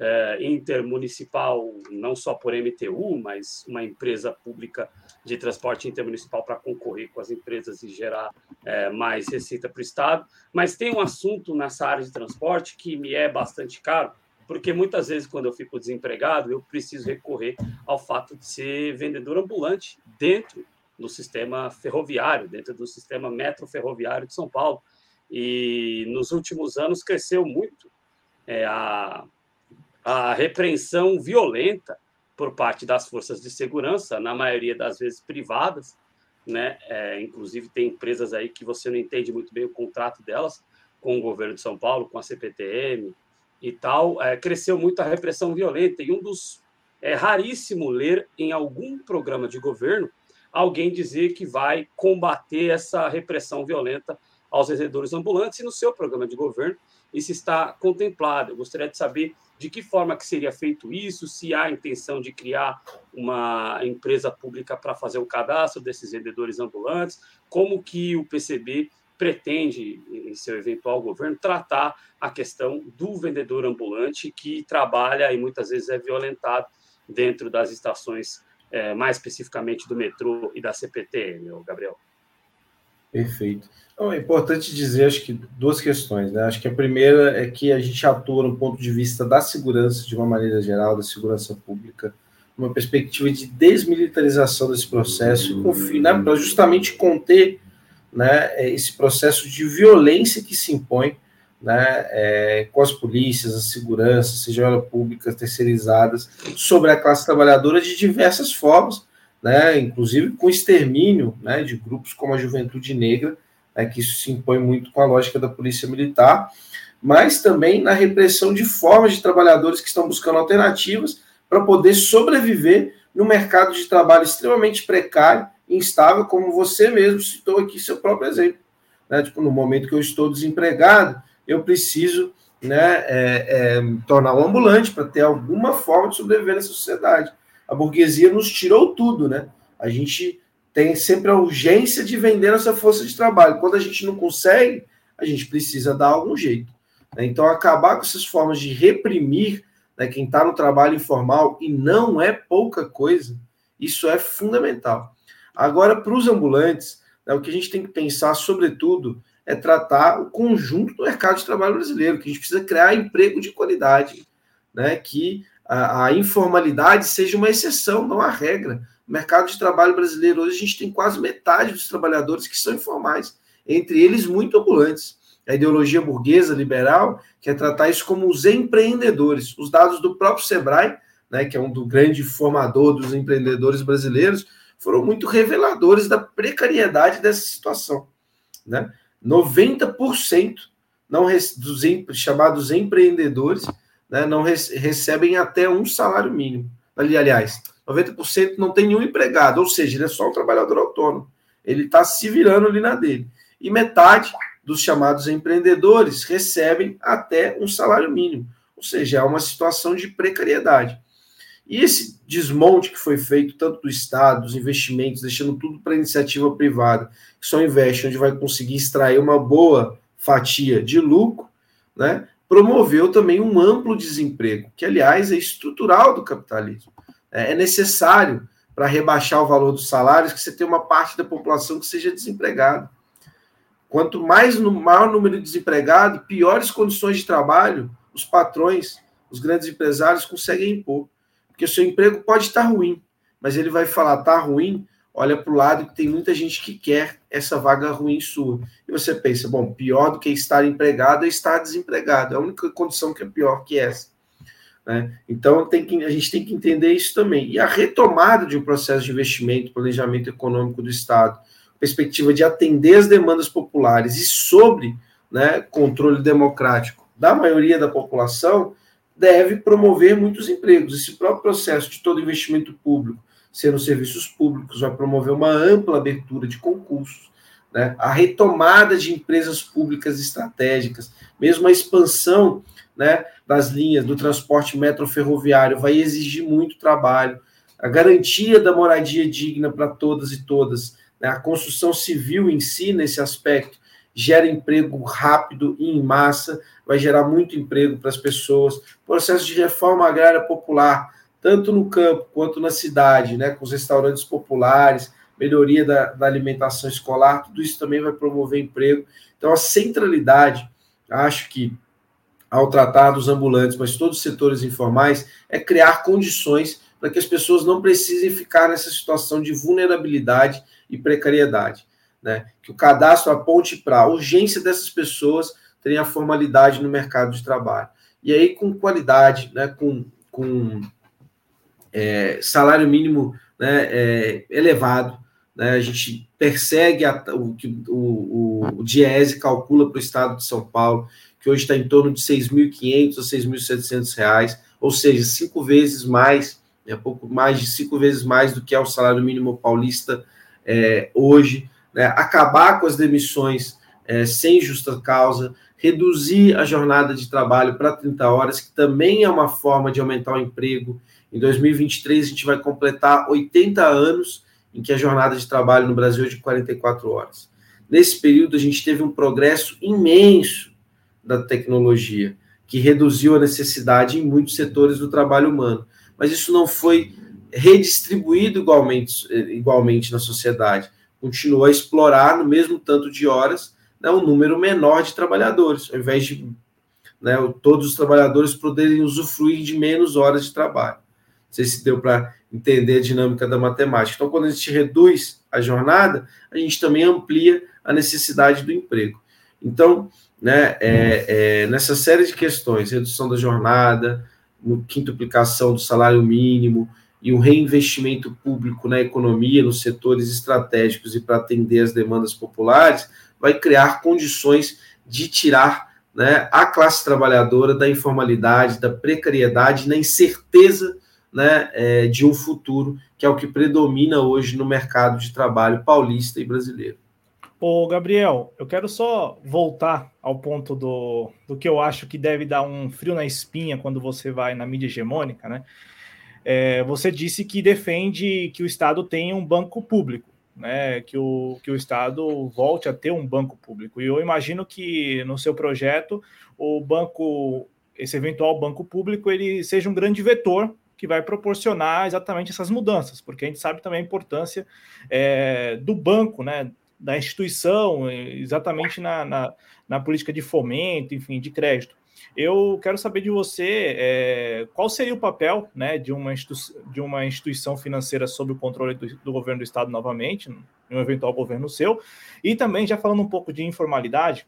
é, intermunicipal, não só por MTU, mas uma empresa pública de transporte intermunicipal para concorrer com as empresas e gerar é, mais receita para o Estado. Mas tem um assunto nessa área de transporte que me é bastante caro, porque muitas vezes, quando eu fico desempregado, eu preciso recorrer ao fato de ser vendedor ambulante dentro do sistema ferroviário, dentro do sistema metro ferroviário de São Paulo. E nos últimos anos cresceu muito é, a, a repreensão violenta por parte das forças de segurança, na maioria das vezes privadas, né? É, inclusive tem empresas aí que você não entende muito bem o contrato delas com o governo de São Paulo, com a CPTM, e tal, é, cresceu muito a repressão violenta. E um dos. É raríssimo ler em algum programa de governo alguém dizer que vai combater essa repressão violenta aos vendedores ambulantes, e no seu programa de governo isso está contemplado. Eu gostaria de saber de que forma que seria feito isso, se há intenção de criar uma empresa pública para fazer o cadastro desses vendedores ambulantes, como que o PCB pretende, em seu eventual governo, tratar a questão do vendedor ambulante que trabalha e muitas vezes é violentado dentro das estações, é, mais especificamente do metrô e da CPTM, Gabriel. Perfeito. Então, é importante dizer, acho que duas questões, né? Acho que a primeira é que a gente atua no ponto de vista da segurança, de uma maneira geral, da segurança pública, uma perspectiva de desmilitarização desse processo, né, para justamente conter né, esse processo de violência que se impõe né, é, com as polícias, as seguranças, seja ela públicas, terceirizadas, sobre a classe trabalhadora de diversas formas, né, inclusive com extermínio né, de grupos como a Juventude Negra, né, que isso se impõe muito com a lógica da polícia militar, mas também na repressão de formas de trabalhadores que estão buscando alternativas para poder sobreviver no mercado de trabalho extremamente precário instável, como você mesmo citou aqui seu próprio exemplo. Né? Tipo, no momento que eu estou desempregado, eu preciso né, é, é, tornar um ambulante para ter alguma forma de sobreviver nessa sociedade. A burguesia nos tirou tudo, né? A gente tem sempre a urgência de vender essa força de trabalho. Quando a gente não consegue, a gente precisa dar algum jeito. Né? Então, acabar com essas formas de reprimir né, quem está no trabalho informal, e não é pouca coisa, isso é fundamental. Agora, para os ambulantes, né, o que a gente tem que pensar, sobretudo, é tratar o conjunto do mercado de trabalho brasileiro, que a gente precisa criar emprego de qualidade, né, que a, a informalidade seja uma exceção, não a regra. O mercado de trabalho brasileiro hoje a gente tem quase metade dos trabalhadores que são informais, entre eles muito ambulantes. A ideologia burguesa liberal quer tratar isso como os empreendedores. Os dados do próprio Sebrae, né, que é um do grande formador dos empreendedores brasileiros, foram muito reveladores da precariedade dessa situação. Né? 90% não, dos chamados empreendedores né, não recebem até um salário mínimo. Ali, aliás, 90% não tem nenhum empregado, ou seja, ele é só um trabalhador autônomo. Ele está se virando ali na dele. E metade dos chamados empreendedores recebem até um salário mínimo. Ou seja, é uma situação de precariedade. E esse desmonte que foi feito, tanto do Estado, dos investimentos, deixando tudo para iniciativa privada, que só investe onde vai conseguir extrair uma boa fatia de lucro, né, promoveu também um amplo desemprego, que, aliás, é estrutural do capitalismo. É, é necessário para rebaixar o valor dos salários que você tenha uma parte da população que seja desempregada. Quanto mais no maior número de desempregados, piores condições de trabalho os patrões, os grandes empresários conseguem impor. Porque seu emprego pode estar ruim, mas ele vai falar, tá ruim, olha para o lado que tem muita gente que quer essa vaga ruim sua. E você pensa, bom, pior do que estar empregado é estar desempregado. É a única condição que é pior que essa. Né? Então tem que, a gente tem que entender isso também. E a retomada de um processo de investimento, planejamento econômico do Estado, perspectiva de atender as demandas populares e sobre né, controle democrático da maioria da população, deve promover muitos empregos. Esse próprio processo de todo investimento público ser nos serviços públicos vai promover uma ampla abertura de concursos, né? a retomada de empresas públicas estratégicas, mesmo a expansão né, das linhas do transporte metroferroviário vai exigir muito trabalho, a garantia da moradia digna para todas e todas, né? a construção civil em si, nesse aspecto, gera emprego rápido e em massa, vai gerar muito emprego para as pessoas. Processo de reforma agrária popular, tanto no campo quanto na cidade, né, com os restaurantes populares, melhoria da, da alimentação escolar, tudo isso também vai promover emprego. Então, a centralidade, acho que ao tratar dos ambulantes, mas todos os setores informais, é criar condições para que as pessoas não precisem ficar nessa situação de vulnerabilidade e precariedade né? Que o cadastro aponte para a urgência dessas pessoas terem a formalidade no mercado de trabalho. E aí, com qualidade, né? com, com é, salário mínimo né? É, elevado, né? a gente persegue a, o que o, o, o Diese calcula para o estado de São Paulo, que hoje está em torno de R$ 6.500 a R$ 6.700, ou seja, cinco vezes mais, é né? pouco mais de cinco vezes mais do que é o salário mínimo paulista é, hoje né, acabar com as demissões é, sem justa causa, reduzir a jornada de trabalho para 30 horas, que também é uma forma de aumentar o emprego. Em 2023, a gente vai completar 80 anos em que a jornada de trabalho no Brasil é de 44 horas. Nesse período, a gente teve um progresso imenso da tecnologia, que reduziu a necessidade em muitos setores do trabalho humano. Mas isso não foi redistribuído igualmente, igualmente na sociedade continuou a explorar no mesmo tanto de horas né, um número menor de trabalhadores, ao invés de né, todos os trabalhadores poderem usufruir de menos horas de trabalho. Não sei se deu para entender a dinâmica da matemática. Então, quando a gente reduz a jornada, a gente também amplia a necessidade do emprego. Então, né, é, é, nessa série de questões, redução da jornada, quintuplicação do salário mínimo, e o reinvestimento público na economia, nos setores estratégicos e para atender as demandas populares, vai criar condições de tirar né, a classe trabalhadora da informalidade, da precariedade, na incerteza né, é, de um futuro, que é o que predomina hoje no mercado de trabalho paulista e brasileiro. Ô, Gabriel, eu quero só voltar ao ponto do, do que eu acho que deve dar um frio na espinha quando você vai na mídia hegemônica, né? É, você disse que defende que o Estado tenha um banco público. né, que, o, que o Estado volte a ter um banco público. E eu imagino que no seu projeto o banco, esse eventual banco público, ele seja um grande vetor que vai proporcionar exatamente essas mudanças, porque a gente sabe também a importância é, do banco, né, da instituição, exatamente na, na, na, política de fomento, enfim, de crédito. Eu quero saber de você é, qual seria o papel né, de, uma de uma instituição financeira sob o controle do, do governo do Estado novamente, em um eventual governo seu, e também, já falando um pouco de informalidade,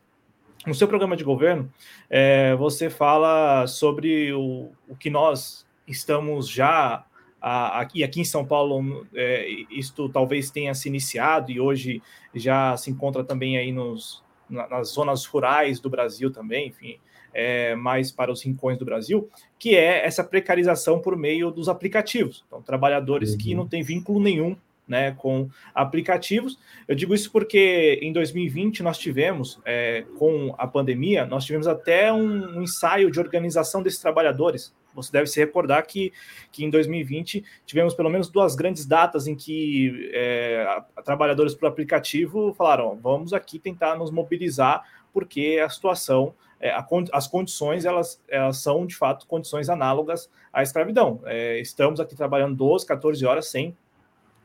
no seu programa de governo, é, você fala sobre o, o que nós estamos já aqui, aqui em São Paulo, é, isto talvez tenha se iniciado e hoje já se encontra também aí nos, nas zonas rurais do Brasil também, enfim, é, mais para os rincões do Brasil, que é essa precarização por meio dos aplicativos. Então, trabalhadores uhum. que não têm vínculo nenhum né, com aplicativos. Eu digo isso porque em 2020 nós tivemos, é, com a pandemia, nós tivemos até um, um, ensaio de organização desses trabalhadores. Você deve se recordar que, que em 2020 tivemos pelo menos duas grandes datas em que é, trabalhadores por aplicativo falaram: vamos aqui tentar nos mobilizar, porque a situação é, a, as condições elas, elas são de fato condições análogas à escravidão. É, estamos aqui trabalhando 12, 14 horas sem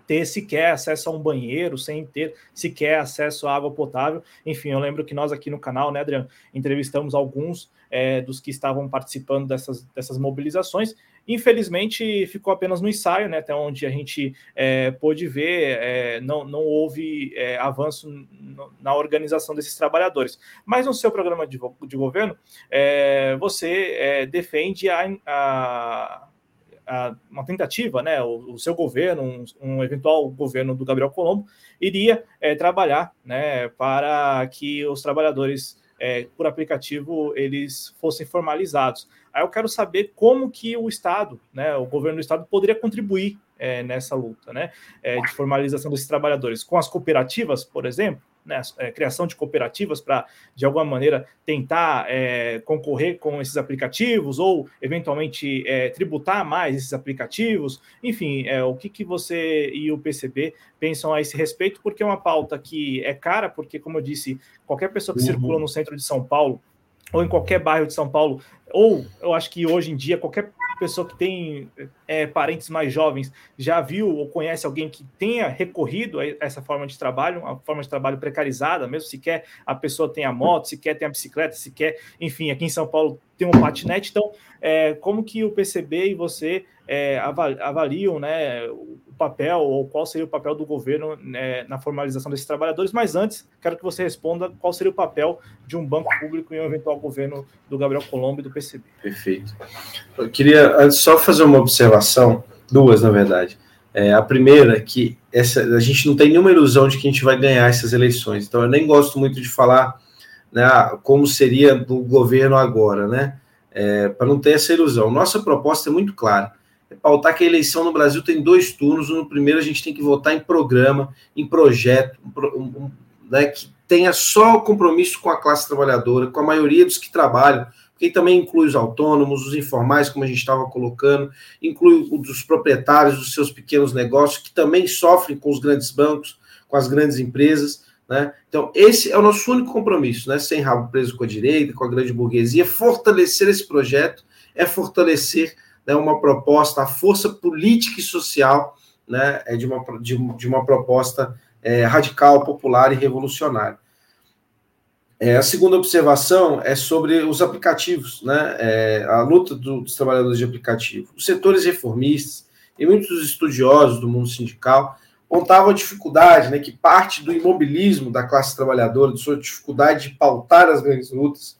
ter sequer acesso a um banheiro, sem ter sequer acesso à água potável. Enfim, eu lembro que nós aqui no canal, né, Adriano, entrevistamos alguns é, dos que estavam participando dessas, dessas mobilizações. Infelizmente, ficou apenas no ensaio, né, até onde a gente é, pôde ver, é, não, não houve é, avanço na organização desses trabalhadores. Mas no seu programa de, de governo, é, você é, defende a, a uma tentativa, né, o, seu governo, um, um, eventual governo do Gabriel Colombo, iria é, trabalhar né, para que os trabalhadores é, por aplicativo eles fossem formalizados. Aí eu quero saber como que o Estado, né, o governo do Estado, poderia contribuir é, nessa luta né, é, de formalização desses trabalhadores, com as cooperativas, por exemplo, né, é, criação de cooperativas para, de alguma maneira, tentar é, concorrer com esses aplicativos ou, eventualmente, é, tributar mais esses aplicativos. Enfim, é, o que, que você e o PCB pensam a esse respeito, porque é uma pauta que é cara, porque, como eu disse, qualquer pessoa que uhum. circula no centro de São Paulo ou em qualquer bairro de São Paulo, ou eu acho que hoje em dia qualquer pessoa que tem é, parentes mais jovens já viu ou conhece alguém que tenha recorrido a essa forma de trabalho, uma forma de trabalho precarizada, mesmo se quer a pessoa tem a moto, se quer tem a bicicleta, se quer, enfim, aqui em São Paulo tem um patinete. Então, é, como que o PCB e você é, avaliam né, o papel ou qual seria o papel do governo né, na formalização desses trabalhadores? Mas antes, quero que você responda qual seria o papel de um banco público em um eventual governo do Gabriel Colombo e do PCB. Perfeito. Eu queria só fazer uma observação, duas na verdade. É, a primeira, que essa, a gente não tem nenhuma ilusão de que a gente vai ganhar essas eleições. Então, eu nem gosto muito de falar né, como seria do governo agora, né? É, para não ter essa ilusão. Nossa proposta é muito clara. É pautar que a eleição no Brasil tem dois turnos. No primeiro, a gente tem que votar em programa, em projeto, um, um, né, que tenha só o compromisso com a classe trabalhadora, com a maioria dos que trabalham, que também inclui os autônomos, os informais, como a gente estava colocando, inclui os proprietários dos seus pequenos negócios, que também sofrem com os grandes bancos, com as grandes empresas. Né? Então, esse é o nosso único compromisso, né? sem rabo preso com a direita, com a grande burguesia, fortalecer esse projeto, é fortalecer né, uma proposta, a força política e social né, é de, uma, de, de uma proposta é, radical, popular e revolucionária. É, a segunda observação é sobre os aplicativos, né? É, a luta dos trabalhadores de aplicativo. Os setores reformistas e muitos estudiosos do mundo sindical contavam a dificuldade, né, que parte do imobilismo da classe trabalhadora, de sua dificuldade de pautar as grandes lutas,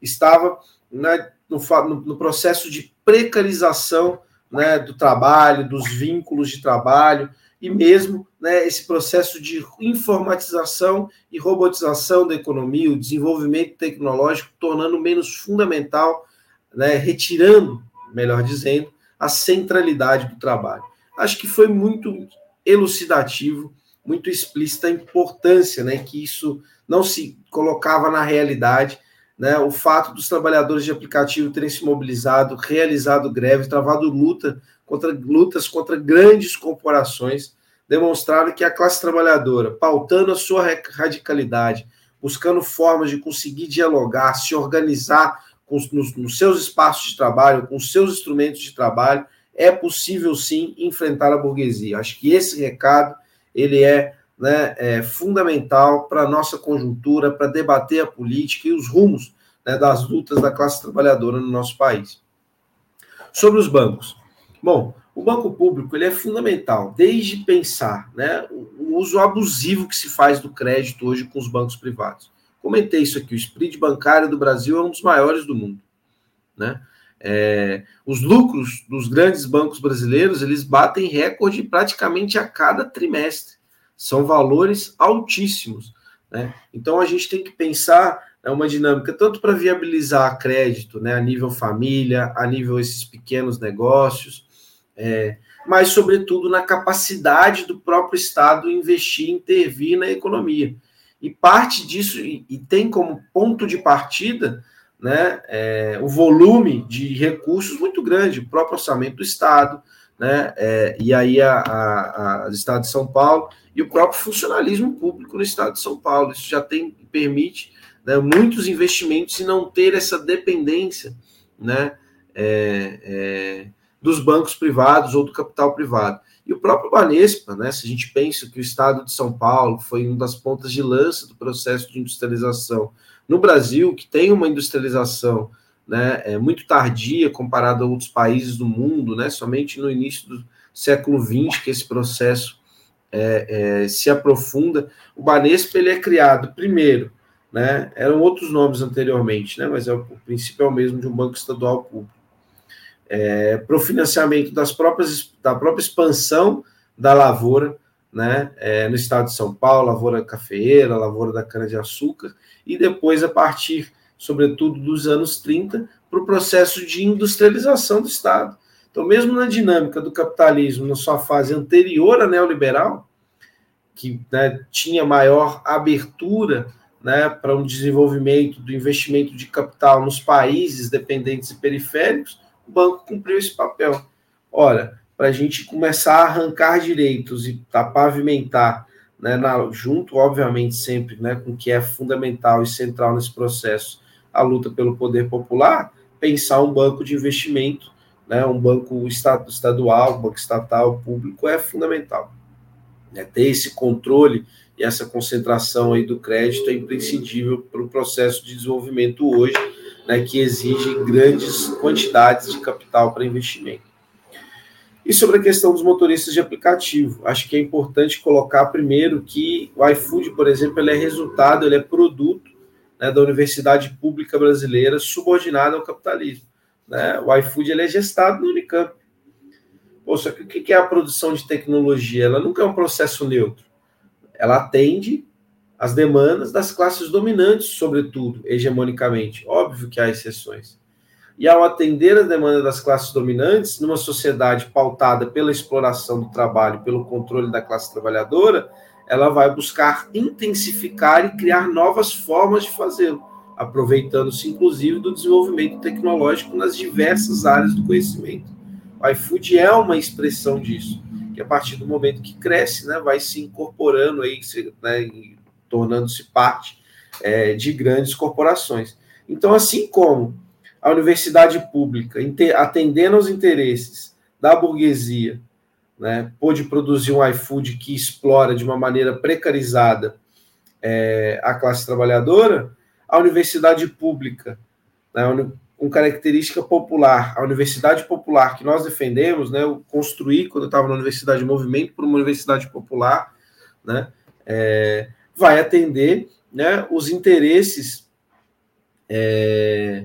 estava né, no, no, processo de precarização né, do trabalho, dos vínculos de trabalho, e mesmo né, esse processo de informatização e robotização da economia, o desenvolvimento tecnológico, tornando menos fundamental, né, retirando, melhor dizendo, a centralidade do trabalho. Acho que foi muito elucidativo, muito explícita a importância né, que isso não se colocava na realidade. Né, o fato dos trabalhadores de aplicativo terem se mobilizado, realizado greve, travado luta contra lutas contra grandes corporações, demonstraram que a classe trabalhadora, pautando a sua radicalidade, buscando formas de conseguir dialogar, se organizar com, nos, nos seus espaços de trabalho, com seus instrumentos de trabalho, é possível sim enfrentar a burguesia. Acho que esse recado ele é, né, é fundamental para a nossa conjuntura, para debater a política e os rumos né, das lutas da classe trabalhadora no nosso país. Sobre os bancos. Bom, o banco público ele é fundamental, desde pensar né, o uso abusivo que se faz do crédito hoje com os bancos privados. Comentei isso aqui, o spread bancário do Brasil é um dos maiores do mundo. Né? É, os lucros dos grandes bancos brasileiros eles batem recorde praticamente a cada trimestre. São valores altíssimos. Né? Então a gente tem que pensar é uma dinâmica tanto para viabilizar crédito, né, a nível família, a nível esses pequenos negócios, é, mas sobretudo na capacidade do próprio Estado investir, intervir na economia. E parte disso e, e tem como ponto de partida né, é, o volume de recursos muito grande, o próprio orçamento do Estado, né, é, e aí a, a, a, o Estado de São Paulo e o próprio funcionalismo público no Estado de São Paulo. Isso já tem permite né, muitos investimentos e não ter essa dependência né, é, é, dos bancos privados ou do capital privado. E o próprio Banespa, né, se a gente pensa que o Estado de São Paulo foi uma das pontas de lança do processo de industrialização no Brasil, que tem uma industrialização né, é, muito tardia comparado a outros países do mundo, né, somente no início do século XX que esse processo é, é, se aprofunda. O Banespa ele é criado primeiro, né, eram outros nomes anteriormente, né, mas é o, o princípio é o mesmo de um banco estadual público, é, para o financiamento das próprias, da própria expansão da lavoura, né, é, no estado de São Paulo, lavoura cafeeira, lavoura da cana-de-açúcar, e depois, a partir, sobretudo, dos anos 30, para o processo de industrialização do Estado. Então, mesmo na dinâmica do capitalismo, na sua fase anterior à neoliberal, que né, tinha maior abertura né, para um desenvolvimento do investimento de capital nos países dependentes e periféricos, o banco cumpriu esse papel. Ora, para a gente começar a arrancar direitos e a pavimentar né, na, junto, obviamente, sempre né, com o que é fundamental e central nesse processo, a luta pelo poder popular, pensar um banco de investimento, né, um banco estadual, um banco estatal, público, é fundamental. É, ter esse controle e essa concentração aí do crédito é imprescindível para o processo de desenvolvimento hoje, né, que exige grandes quantidades de capital para investimento. E sobre a questão dos motoristas de aplicativo, acho que é importante colocar primeiro que o iFood, por exemplo, ele é resultado, ele é produto né, da Universidade Pública Brasileira subordinada ao capitalismo. Né? O iFood ele é gestado no Unicamp. Pô, só que o que é a produção de tecnologia? Ela nunca é um processo neutro. Ela atende às demandas das classes dominantes, sobretudo, hegemonicamente. Óbvio que há exceções e ao atender a demanda das classes dominantes, numa sociedade pautada pela exploração do trabalho, pelo controle da classe trabalhadora, ela vai buscar intensificar e criar novas formas de fazê-lo, aproveitando-se inclusive do desenvolvimento tecnológico nas diversas áreas do conhecimento. O iFood é uma expressão disso, que a partir do momento que cresce, né, vai se incorporando aí, né, tornando-se parte é, de grandes corporações. Então, assim como a universidade pública, atendendo aos interesses da burguesia, né, pôde produzir um iFood que explora de uma maneira precarizada é, a classe trabalhadora, a universidade pública, né, com característica popular, a universidade popular que nós defendemos, né, eu construí quando eu estava na universidade Movimento por uma universidade popular, né, é, vai atender né, os interesses é,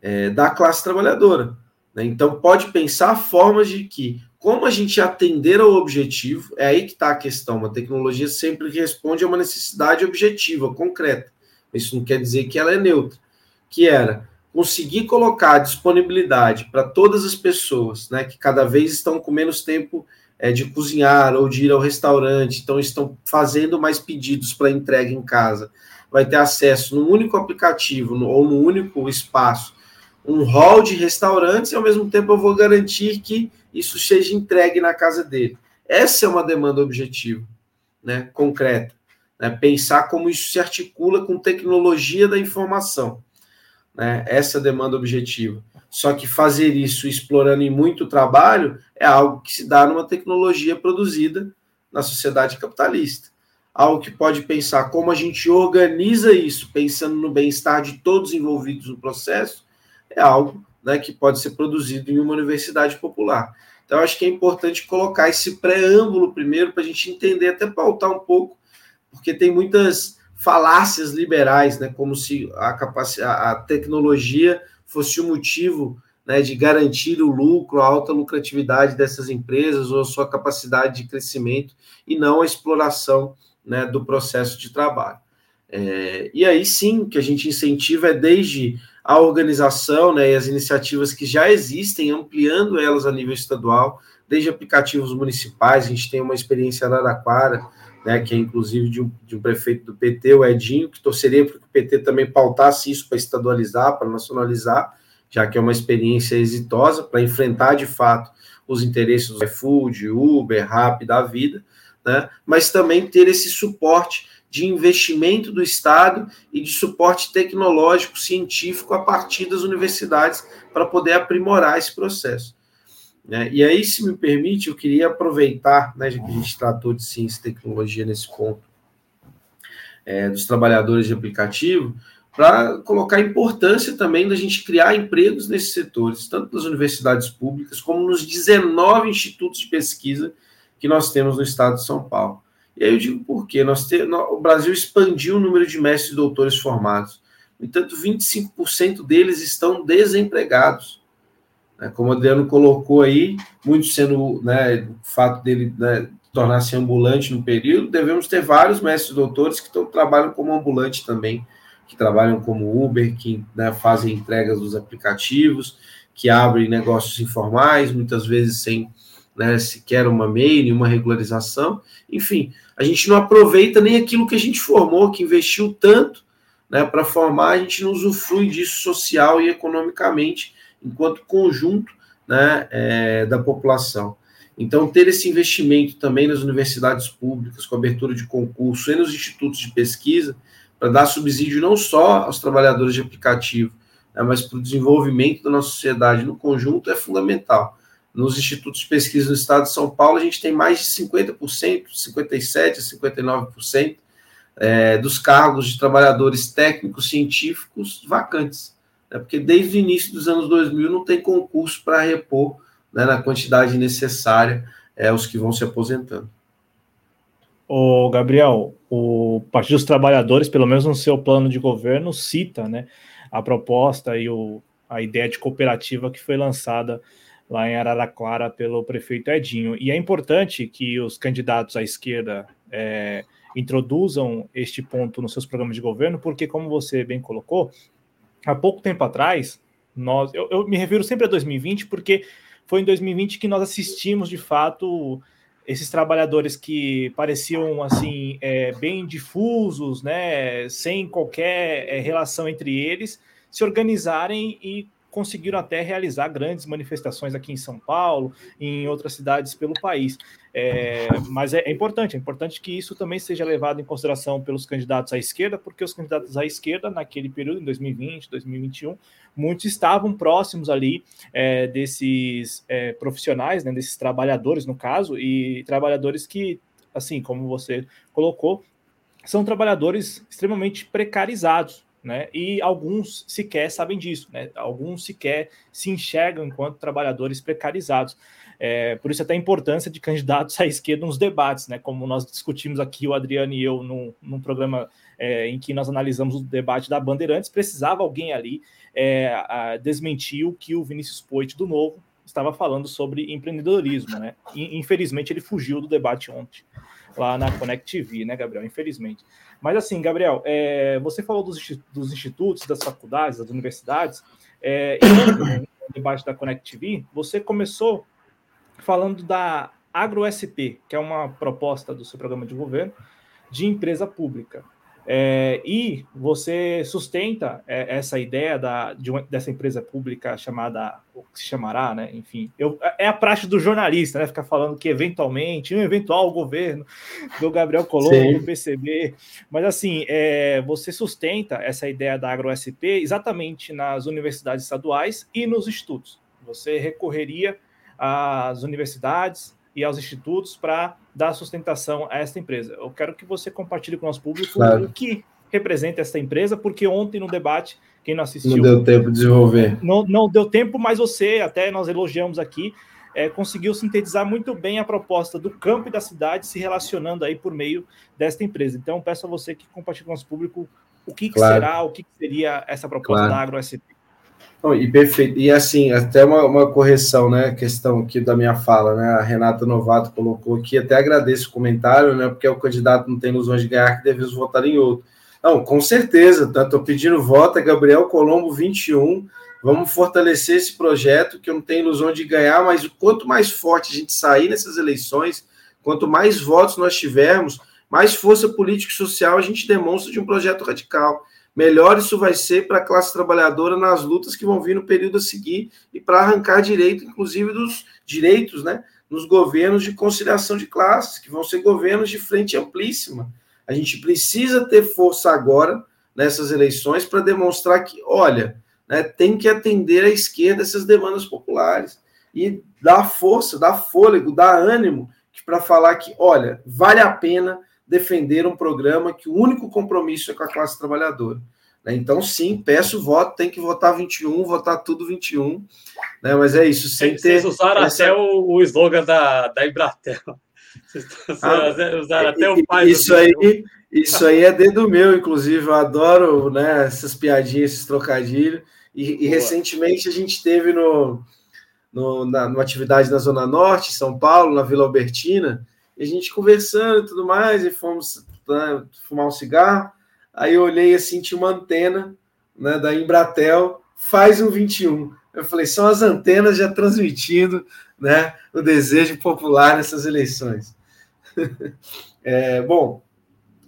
é, da classe trabalhadora. Né? Então, pode pensar formas de que, como a gente atender ao objetivo, é aí que está a questão. Uma tecnologia sempre responde a uma necessidade objetiva, concreta. Isso não quer dizer que ela é neutra. Que era conseguir colocar disponibilidade para todas as pessoas, né, que cada vez estão com menos tempo é, de cozinhar ou de ir ao restaurante, então estão fazendo mais pedidos para entrega em casa, vai ter acesso num único aplicativo no, ou num único espaço um hall de restaurantes e ao mesmo tempo eu vou garantir que isso seja entregue na casa dele. Essa é uma demanda objetiva, né, concreta. Né, pensar como isso se articula com tecnologia da informação. Né, essa é demanda objetiva. Só que fazer isso explorando em muito trabalho é algo que se dá numa tecnologia produzida na sociedade capitalista. Algo que pode pensar como a gente organiza isso, pensando no bem-estar de todos envolvidos no processo, é algo né, que pode ser produzido em uma universidade popular. Então, acho que é importante colocar esse preâmbulo primeiro para a gente entender, até pautar um pouco, porque tem muitas falácias liberais, né, como se a, capacidade, a tecnologia fosse o motivo né, de garantir o lucro, a alta lucratividade dessas empresas ou a sua capacidade de crescimento e não a exploração né, do processo de trabalho. É, e aí sim que a gente incentiva é desde a organização né, e as iniciativas que já existem, ampliando elas a nível estadual, desde aplicativos municipais, a gente tem uma experiência na Araraquara, né, que é inclusive de um, de um prefeito do PT, o Edinho, que torceria para que o PT também pautasse isso para estadualizar, para nacionalizar, já que é uma experiência exitosa para enfrentar de fato os interesses do iFood, Uber, Rap da vida, né, mas também ter esse suporte de investimento do Estado e de suporte tecnológico, científico a partir das universidades para poder aprimorar esse processo. Né? E aí, se me permite, eu queria aproveitar, né, já que a gente tratou de ciência e tecnologia nesse ponto, é, dos trabalhadores de aplicativo, para colocar a importância também da gente criar empregos nesses setores, tanto nas universidades públicas, como nos 19 institutos de pesquisa que nós temos no estado de São Paulo. E aí eu digo por quê? Nós te, o Brasil expandiu o número de mestres e doutores formados. No entanto, 25% deles estão desempregados. Né? Como o Adriano colocou aí, muito sendo né, o fato dele né, tornar-se ambulante no período, devemos ter vários mestres doutores que estão, trabalham como ambulante também, que trabalham como Uber, que né, fazem entregas dos aplicativos, que abrem negócios informais, muitas vezes sem né, sequer uma MEI, uma regularização. Enfim, a gente não aproveita nem aquilo que a gente formou, que investiu tanto né, para formar, a gente não usufrui disso social e economicamente enquanto conjunto né, é, da população. Então, ter esse investimento também nas universidades públicas, com abertura de concurso e nos institutos de pesquisa, para dar subsídio não só aos trabalhadores de aplicativo, né, mas para o desenvolvimento da nossa sociedade no conjunto, é fundamental. Nos institutos de pesquisa do estado de São Paulo, a gente tem mais de 50%, 57% a 59% é, dos cargos de trabalhadores técnicos científicos vacantes é porque desde o início dos anos 2000 não tem concurso para repor né, na quantidade necessária é, os que vão se aposentando. O Gabriel, o Partido dos Trabalhadores, pelo menos no seu plano de governo, cita né, a proposta e o, a ideia de cooperativa que foi lançada lá em Araraquara pelo prefeito Edinho. E é importante que os candidatos à esquerda é, introduzam este ponto nos seus programas de governo, porque, como você bem colocou, há pouco tempo atrás, nós, eu, eu, me refiro sempre a 2020, porque foi em 2020 que nós assistimos de fato esses trabalhadores que pareciam assim é, bem difusos, né, sem qualquer é, relação entre eles, se organizarem e conseguiram até realizar grandes manifestações aqui em São Paulo, em outras cidades pelo país. É, mas é, é, importante, é importante que isso também seja levado em consideração pelos candidatos à esquerda, porque os candidatos à esquerda, naquele período, em 2020, 2021, muitos estavam próximos ali é, desses é, profissionais, né, desses trabalhadores, no caso, e trabalhadores que, assim como você colocou, são trabalhadores extremamente precarizados, né? E alguns sequer sabem disso, né? Alguns sequer se enxergam enquanto trabalhadores precarizados. É, por isso até a importância de candidatos à esquerda nos debates, né? Como nós discutimos aqui, o Adriano e eu, num, num programa é, em que nós analisamos o debate da Bandeirantes, precisava alguém ali é, desmentir o que o Vinícius Poit do Novo estava falando sobre empreendedorismo, né? E, infelizmente ele fugiu do debate ontem lá na Connect TV, né, Gabriel? Infelizmente. Mas assim, Gabriel, é, você falou dos, dos, institutos, das faculdades, das universidades, é, e da Connect TV, você começou falando da AgroSP, que é uma proposta do seu programa de governo de empresa pública. É, e você sustenta é, essa ideia da, de uma, dessa empresa pública chamada, o que se chamará, né? Enfim, eu, é a praxe do jornalista, né? Ficar falando que eventualmente, um eventual governo do Gabriel Colombo, do PCB. Mas assim, é, você sustenta essa ideia da AgroSP exatamente nas universidades estaduais e nos institutos. Você recorreria às universidades e aos institutos para dar sustentação a esta empresa. Eu quero que você compartilhe com o nosso público claro. o que representa esta empresa, porque ontem no debate, quem não assistiu. Não deu tempo de desenvolver. Não, não deu tempo, mas você, até nós elogiamos aqui, é, conseguiu sintetizar muito bem a proposta do campo e da cidade se relacionando aí por meio desta empresa. Então, peço a você que compartilhe com o nosso público o que, claro. que será, o que, que seria essa proposta claro. da AgroSP. E perfeito. E assim, até uma, uma correção, né? Questão aqui da minha fala, né? A Renata Novato colocou aqui, até agradeço o comentário, né? Porque o candidato não tem ilusões de ganhar, que devemos votar em outro. Não, com certeza, tá? Estou pedindo voto, é Gabriel Colombo 21. Vamos fortalecer esse projeto, que eu não tenho ilusão de ganhar, mas quanto mais forte a gente sair nessas eleições, quanto mais votos nós tivermos, mais força política e social a gente demonstra de um projeto radical melhor isso vai ser para a classe trabalhadora nas lutas que vão vir no período a seguir e para arrancar direito, inclusive dos direitos, né, nos governos de conciliação de classes, que vão ser governos de frente amplíssima. A gente precisa ter força agora nessas eleições para demonstrar que, olha, né, tem que atender à esquerda essas demandas populares e dar força, dar fôlego, dar ânimo para falar que, olha, vale a pena defender um programa que o único compromisso é com a classe trabalhadora. Né? Então, sim, peço voto, tem que votar 21, votar tudo 21. Né? Mas é isso, sem ter. Vocês usaram essa... até o, o slogan da, da Embratel. Vocês ah, usaram até o pai isso aí, isso aí é dedo meu, inclusive. Eu adoro né, essas piadinhas, esses trocadilhos. E, e recentemente a gente teve no, no, na, numa atividade na Zona Norte, São Paulo, na Vila Albertina, e a gente conversando e tudo mais, e fomos né, fumar um cigarro. Aí eu olhei assim, tinha uma antena né, da Embratel, faz um 21. Eu falei, são as antenas já transmitindo né, o desejo popular nessas eleições. é, bom,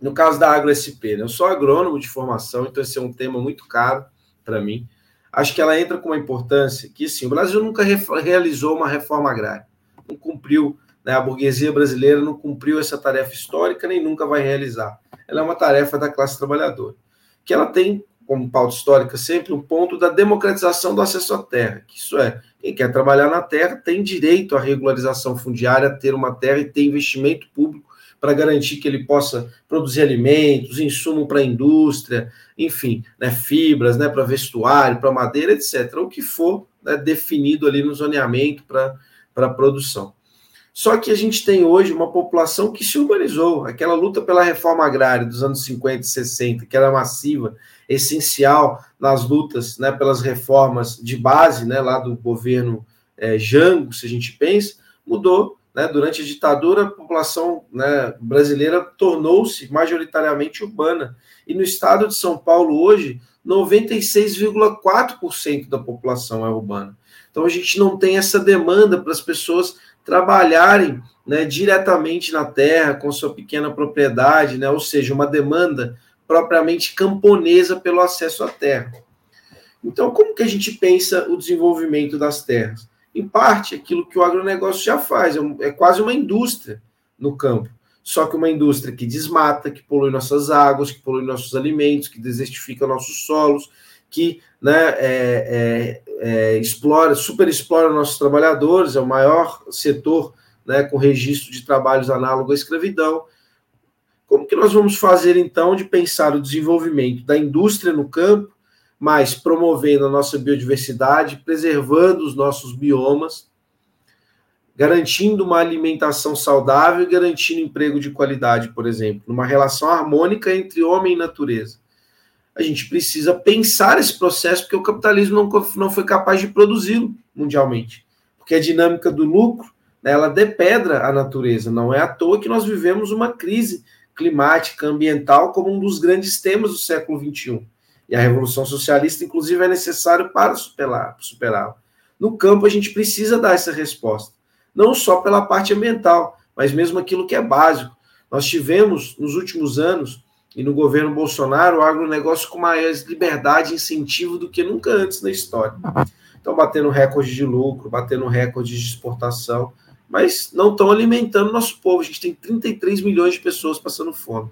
no caso da AgroSP, né, eu sou agrônomo de formação, então esse é um tema muito caro para mim. Acho que ela entra com uma importância que, sim, o Brasil nunca realizou uma reforma agrária, não cumpriu né? A burguesia brasileira não cumpriu essa tarefa histórica nem nunca vai realizar. Ela é uma tarefa da classe trabalhadora, que ela tem como pauta histórica sempre um ponto da democratização do acesso à terra, que isso é, quem quer trabalhar na terra tem direito à regularização fundiária, ter uma terra e ter investimento público para garantir que ele possa produzir alimentos, insumo para a indústria, enfim, né, fibras, né, para vestuário, para madeira, etc. O que for né, definido ali no zoneamento para a produção. Só que a gente tem hoje uma população que se urbanizou. Aquela luta pela reforma agrária dos anos 50 e 60, que era massiva, essencial nas lutas né, pelas reformas de base né, lá do governo é, Jango, se a gente pensa, mudou. Né? Durante a ditadura, a população né, brasileira tornou-se majoritariamente urbana. E no estado de São Paulo, hoje, 96,4% da população é urbana. Então a gente não tem essa demanda para as pessoas trabalharem né, diretamente na terra, com sua pequena propriedade, né, ou seja, uma demanda propriamente camponesa pelo acesso à terra. Então, como que a gente pensa o desenvolvimento das terras? Em parte, aquilo que o agronegócio já faz, é, é quase uma indústria no campo. Só que uma indústria que desmata, que polui nossas águas, que polui nossos alimentos, que desertifica nossos solos, que né, é, é, é, explora, super explora nossos trabalhadores, é o maior setor né, com registro de trabalhos análogo à escravidão. Como que nós vamos fazer, então, de pensar o desenvolvimento da indústria no campo, mas promovendo a nossa biodiversidade, preservando os nossos biomas, garantindo uma alimentação saudável e garantindo emprego de qualidade, por exemplo, numa relação harmônica entre homem e natureza a gente precisa pensar esse processo, porque o capitalismo não, não foi capaz de produzi-lo mundialmente. Porque a dinâmica do lucro, né, ela depedra a natureza. Não é à toa que nós vivemos uma crise climática, ambiental, como um dos grandes temas do século XXI. E a Revolução Socialista, inclusive, é necessário para superá-la. No campo, a gente precisa dar essa resposta. Não só pela parte ambiental, mas mesmo aquilo que é básico. Nós tivemos, nos últimos anos, e no governo Bolsonaro, o agronegócio com mais liberdade e incentivo do que nunca antes na história. Estão batendo recorde de lucro, batendo recorde de exportação, mas não estão alimentando nosso povo. A gente tem 33 milhões de pessoas passando fome.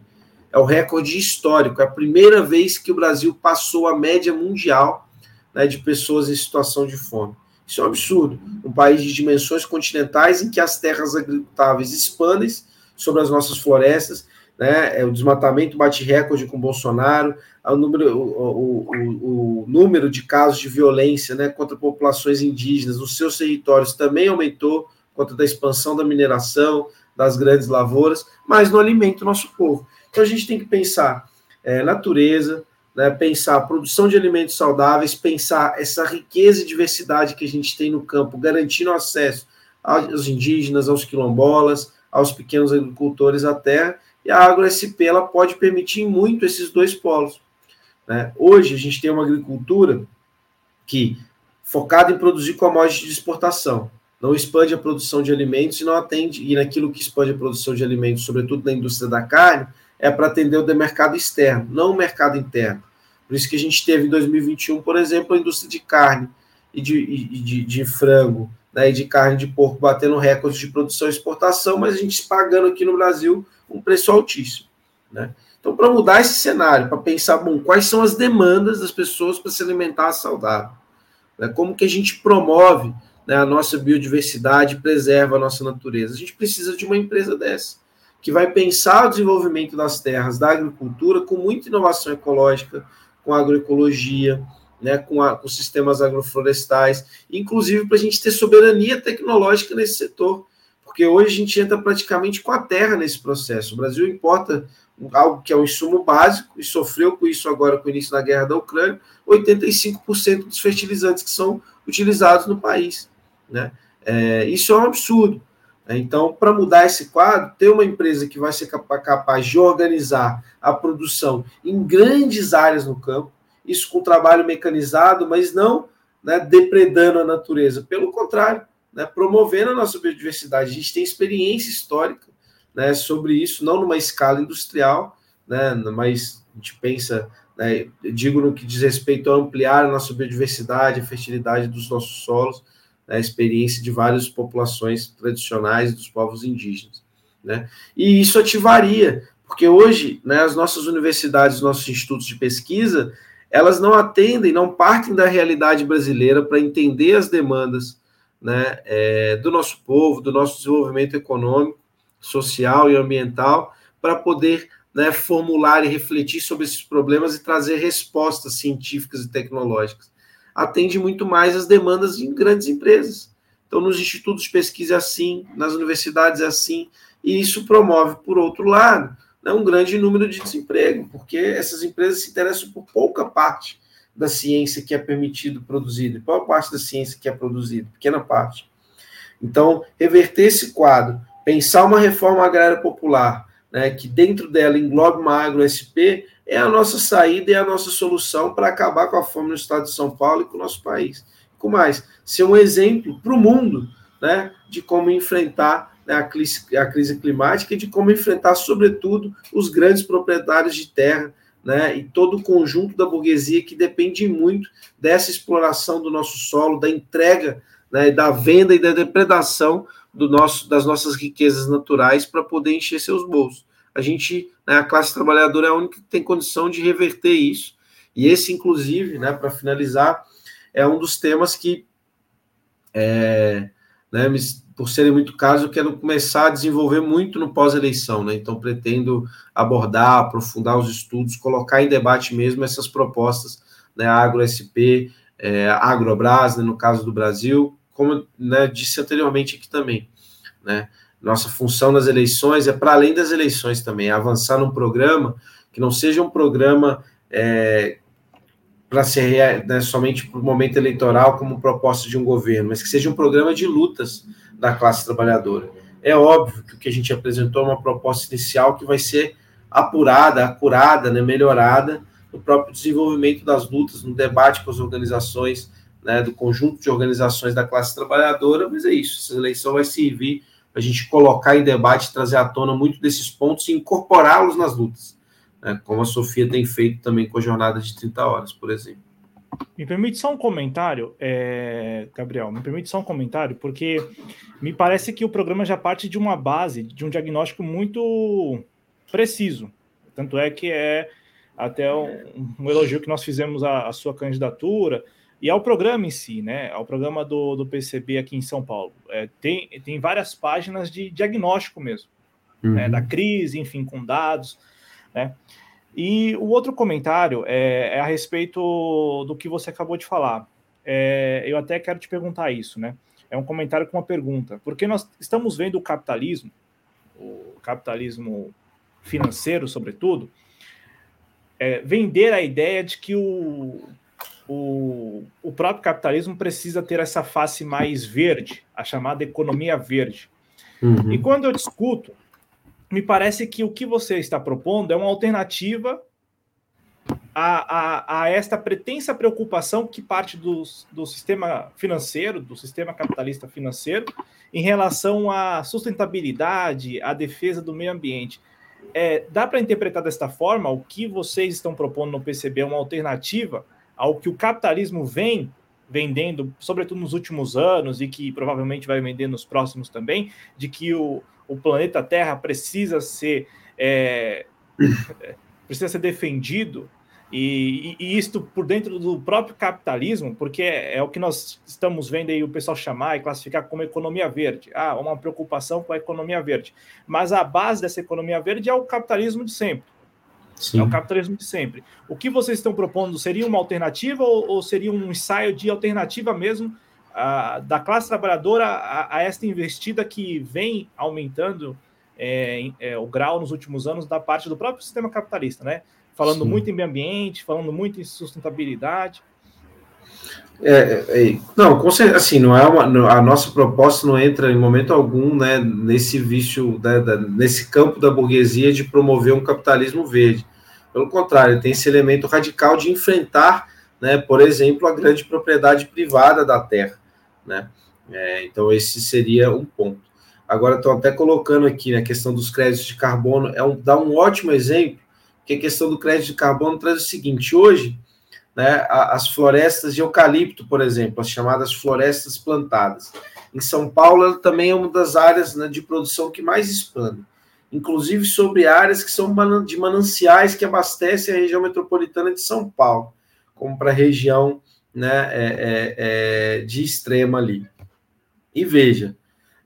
É o recorde histórico. É a primeira vez que o Brasil passou a média mundial né, de pessoas em situação de fome. Isso é um absurdo. Um país de dimensões continentais em que as terras agricultáveis expandem sobre as nossas florestas, né? É, o desmatamento bate recorde com Bolsonaro, o número, o, o, o, número de casos de violência né, contra populações indígenas nos seus territórios também aumentou, contra da expansão da mineração, das grandes lavouras, mas não alimenta o nosso povo. Então a gente tem que pensar é, natureza, né, pensar produção de alimentos saudáveis, pensar essa riqueza e diversidade que a gente tem no campo, garantindo acesso aos indígenas, aos quilombolas, aos pequenos agricultores à terra, e a AgroSP ela pode permitir muito esses dois polos. Né? Hoje a gente tem uma agricultura que focada em produzir commodities de exportação, não expande a produção de alimentos e não atende, e naquilo que expande a produção de alimentos, sobretudo na indústria da carne, é para atender o mercado externo, não o mercado interno. Por isso que a gente teve em 2021, por exemplo, a indústria de carne e de, e de, de frango né, e de carne de porco batendo recordes de produção e exportação, mas a gente pagando aqui no Brasil um preço altíssimo. Né? Então, para mudar esse cenário, para pensar, bom, quais são as demandas das pessoas para se alimentar saudável? Né? Como que a gente promove né, a nossa biodiversidade, preserva a nossa natureza? A gente precisa de uma empresa dessa que vai pensar o desenvolvimento das terras, da agricultura, com muita inovação ecológica, com agroecologia, né, com, a, com sistemas agroflorestais, inclusive para a gente ter soberania tecnológica nesse setor, porque hoje a gente entra praticamente com a terra nesse processo. O Brasil importa algo que é um insumo básico e sofreu com isso agora com o início da guerra da Ucrânia, 85% dos fertilizantes que são utilizados no país. Né? É, isso é um absurdo. Então, para mudar esse quadro, ter uma empresa que vai ser capaz de organizar a produção em grandes áreas no campo, isso com trabalho mecanizado, mas não né, depredando a natureza. Pelo contrário, né, promovendo a nossa biodiversidade. A gente tem experiência histórica né, sobre isso, não numa escala industrial, né, mas a gente pensa, né, digo no que diz respeito a ampliar a nossa biodiversidade, a fertilidade dos nossos solos, né, a experiência de várias populações tradicionais dos povos indígenas. Né? E isso ativaria, porque hoje né, as nossas universidades, nossos institutos de pesquisa, elas não atendem, não partem da realidade brasileira para entender as demandas né, é, do nosso povo, do nosso desenvolvimento econômico, social e ambiental, para poder né, formular e refletir sobre esses problemas e trazer respostas científicas e tecnológicas atende muito mais as demandas em grandes empresas. Então, nos institutos de pesquisa é assim, nas universidades é assim, e isso promove, por outro lado, né, um grande número de desemprego, porque essas empresas se interessam por pouca parte da ciência que é permitido produzir, qual parte da ciência que é produzida, pequena parte. Então, reverter esse quadro, pensar uma reforma agrária popular, né, que dentro dela englobe uma agro-SP, é a nossa saída e a nossa solução para acabar com a fome no estado de São Paulo e com o nosso país. Com mais, ser um exemplo para o mundo né, de como enfrentar né, a, crise, a crise climática e de como enfrentar, sobretudo, os grandes proprietários de terra né, e todo o conjunto da burguesia que depende muito dessa exploração do nosso solo, da entrega, né, da venda e da depredação do nosso, das nossas riquezas naturais para poder encher seus bolsos. A gente, né, a classe trabalhadora é a única que tem condição de reverter isso. E esse, inclusive, né, para finalizar, é um dos temas que, é, né, por serem muito caros, eu quero começar a desenvolver muito no pós-eleição. Né? Então, pretendo abordar, aprofundar os estudos, colocar em debate mesmo essas propostas, né, AgroSP, é, Agrobras, né, no caso do Brasil, como né, disse anteriormente aqui também, né? Nossa função nas eleições é para além das eleições também, é avançar num programa que não seja um programa é, para ser né, somente para o momento eleitoral como proposta de um governo, mas que seja um programa de lutas da classe trabalhadora. É óbvio que o que a gente apresentou é uma proposta inicial que vai ser apurada, acurada, né, melhorada no próprio desenvolvimento das lutas, no debate com as organizações né, do conjunto de organizações da classe trabalhadora, mas é isso, essa eleição vai servir para a gente colocar em debate, trazer à tona muito desses pontos e incorporá-los nas lutas. né, como a Sofia tem feito também com a jornada de 30 horas, por exemplo. Me permite só um comentário, é, Gabriel, me permite só um comentário, porque me parece que o programa já parte de uma base, de um diagnóstico muito preciso. Tanto é que é até um, um elogio que nós fizemos à, à, sua candidatura e ao programa em si, né? Ao programa do, do PCB aqui em São Paulo. É, tem, tem várias páginas de diagnóstico mesmo, né? uhum. né? da crise, enfim, com dados, né? E o outro comentário é, é a respeito do que você acabou de falar. É, eu até quero te perguntar isso, né? É um comentário com uma pergunta. Porque nós estamos vendo o capitalismo, o capitalismo financeiro, sobretudo, é, vender a ideia de que o, o, o próprio capitalismo precisa ter essa face mais verde, a chamada economia verde. Uhum. E quando eu discuto me parece que o que você está propondo é uma alternativa a, a, a esta pretensa preocupação que parte do, do sistema financeiro, do sistema capitalista financeiro, em relação à sustentabilidade, à defesa do meio ambiente. É, dá para interpretar desta forma o que vocês estão propondo no PCB é uma alternativa ao que o capitalismo vem vendendo, sobretudo nos últimos anos, e que provavelmente vai vender nos próximos também, de que o, o planeta Terra precisa ser é, precisa ser defendido e, e, isto por dentro do próprio capitalismo, porque é, é, o que nós estamos vendo aí o pessoal chamar e classificar como economia verde. Ah, uma preocupação com a economia verde. Mas a base dessa economia verde é o capitalismo de sempre. Sim. É o capitalismo de sempre. O que vocês estão propondo seria uma alternativa ou, ou seria um ensaio de alternativa mesmo da classe trabalhadora a, a, esta investida que vem aumentando é, é, o grau nos últimos anos da parte do próprio sistema capitalista, né? Falando Sim. muito em meio ambiente, falando muito em sustentabilidade. É, é, é não, assim, não é uma, a nossa proposta não entra em momento algum, né, nesse vício, né, da, nesse campo da burguesia de promover um capitalismo verde. Pelo contrário, tem esse elemento radical de enfrentar, né, por exemplo, a grande propriedade privada da terra né? É, então, esse seria um ponto. Agora, estou até colocando aqui na né, questão dos créditos de carbono, é um, dá um ótimo exemplo, que a questão do crédito de carbono traz o seguinte: hoje, né, as florestas de eucalipto, por exemplo, as chamadas florestas plantadas, em São Paulo, também é uma das áreas né, de produção que mais expande, inclusive sobre áreas que são de mananciais que abastecem a região metropolitana de São Paulo, como para a região né, é, é, é, de extrema ali. E veja,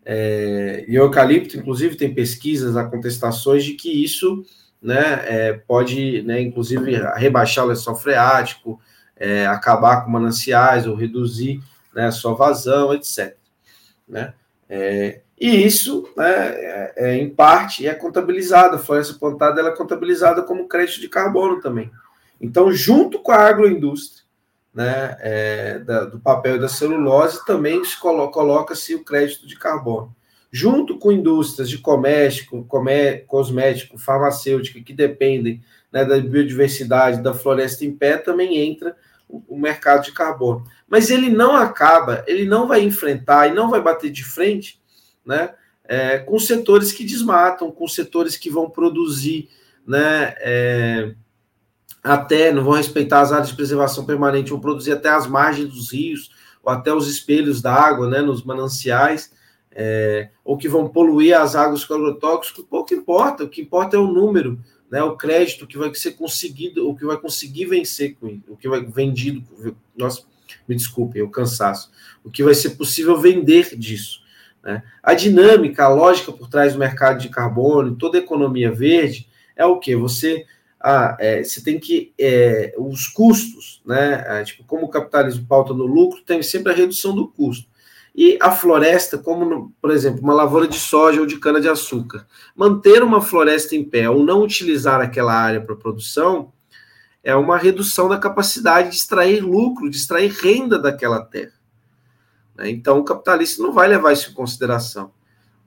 é, e o eucalipto, inclusive, tem pesquisas, há contestações de que isso né, é, pode, né, inclusive, rebaixar o lençol freático, acabar com mananciais ou reduzir né, a sua vazão, etc. Né? É, e isso, né, é, é, em parte, é contabilizado. A floresta plantada ela é contabilizada como crédito de carbono também. Então, junto com a agroindústria, né, é, da, do papel e da celulose, também se coloca-se o crédito de carbono. Junto com indústrias de comércio, comé, cosmético, farmacêutica, que dependem né, da biodiversidade, da floresta em pé, também entra o, o mercado de carbono. Mas ele não acaba, ele não vai enfrentar e não vai bater de frente né, é, com setores que desmatam, com setores que vão produzir né, é, até, não vão respeitar as áreas de preservação permanente, vão produzir até as margens dos rios, ou até os espelhos d'água, né, nos mananciais, é, ou que vão poluir as águas com agrotóxicos, pouco importa, o que importa é o número, né, o crédito que vai ser conseguido, o que vai conseguir vencer com o que vai vendido, nossa, me desculpem, o cansaço, o que vai ser possível vender disso. Né? A dinâmica, a lógica por trás do mercado de carbono, toda a economia verde, é o que? Você ah, é, você tem que é, os custos, né? É, tipo, como o capitalismo pauta no lucro, tem sempre a redução do custo. E a floresta, como, por exemplo, uma lavoura de soja ou de cana-de-açúcar, manter uma floresta em pé ou não utilizar aquela área para produção é uma redução da capacidade de extrair lucro, de extrair renda daquela terra. Né? Então, o capitalista não vai levar isso em consideração.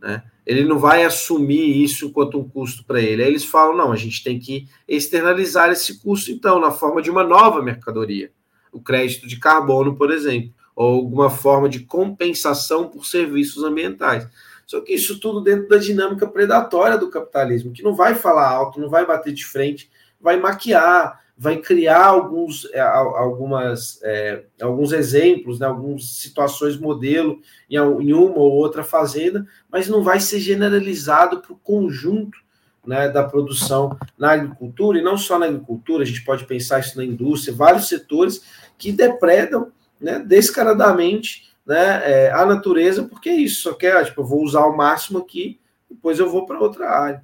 Né? Ele não vai assumir isso quanto um custo para ele. Aí eles falam: não, a gente tem que externalizar esse custo, então, na forma de uma nova mercadoria, o crédito de carbono, por exemplo, ou alguma forma de compensação por serviços ambientais. Só que isso tudo dentro da dinâmica predatória do capitalismo, que não vai falar alto, não vai bater de frente vai maquiar, vai criar alguns, é, algumas, é, alguns exemplos, né, algumas situações modelo em, uma ou outra fazenda, mas não vai ser generalizado para o conjunto né, da produção na agricultura, e não só na agricultura, a gente pode pensar isso na indústria, vários setores que depredam né, descaradamente né, é, a natureza, porque é isso, só quer, tipo, eu vou usar o máximo aqui, depois eu vou para outra área.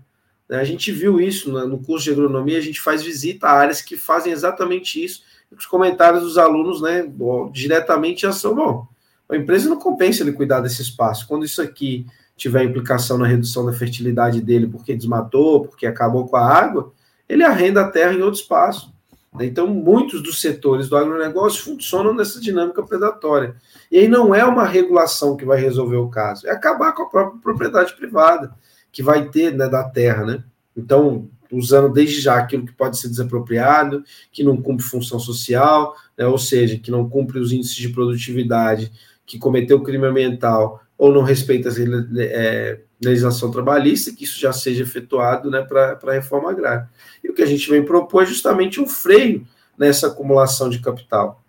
A gente viu isso no curso de agronomia, a gente faz visita a áreas que fazem exatamente isso, os comentários dos alunos, né, diretamente já são, bom, a empresa não compensa ele cuidar desse espaço, quando isso aqui tiver implicação na redução da fertilidade dele porque desmatou, porque acabou com a água, ele arrenda a terra em outro espaço. Então, muitos dos setores do agronegócio funcionam nessa dinâmica predatória. E aí não é uma regulação que vai resolver o caso, é acabar com a própria propriedade privada que vai ter né, da terra, né? Então, usando desde já aquilo que pode ser desapropriado, que não cumpre função social, né, ou seja, que não cumpre os índices de produtividade, que cometeu crime ambiental ou não respeita a é, legislação trabalhista, que isso já seja efetuado né, para a reforma agrária. E o que a gente vem propor é justamente um freio nessa acumulação de capital.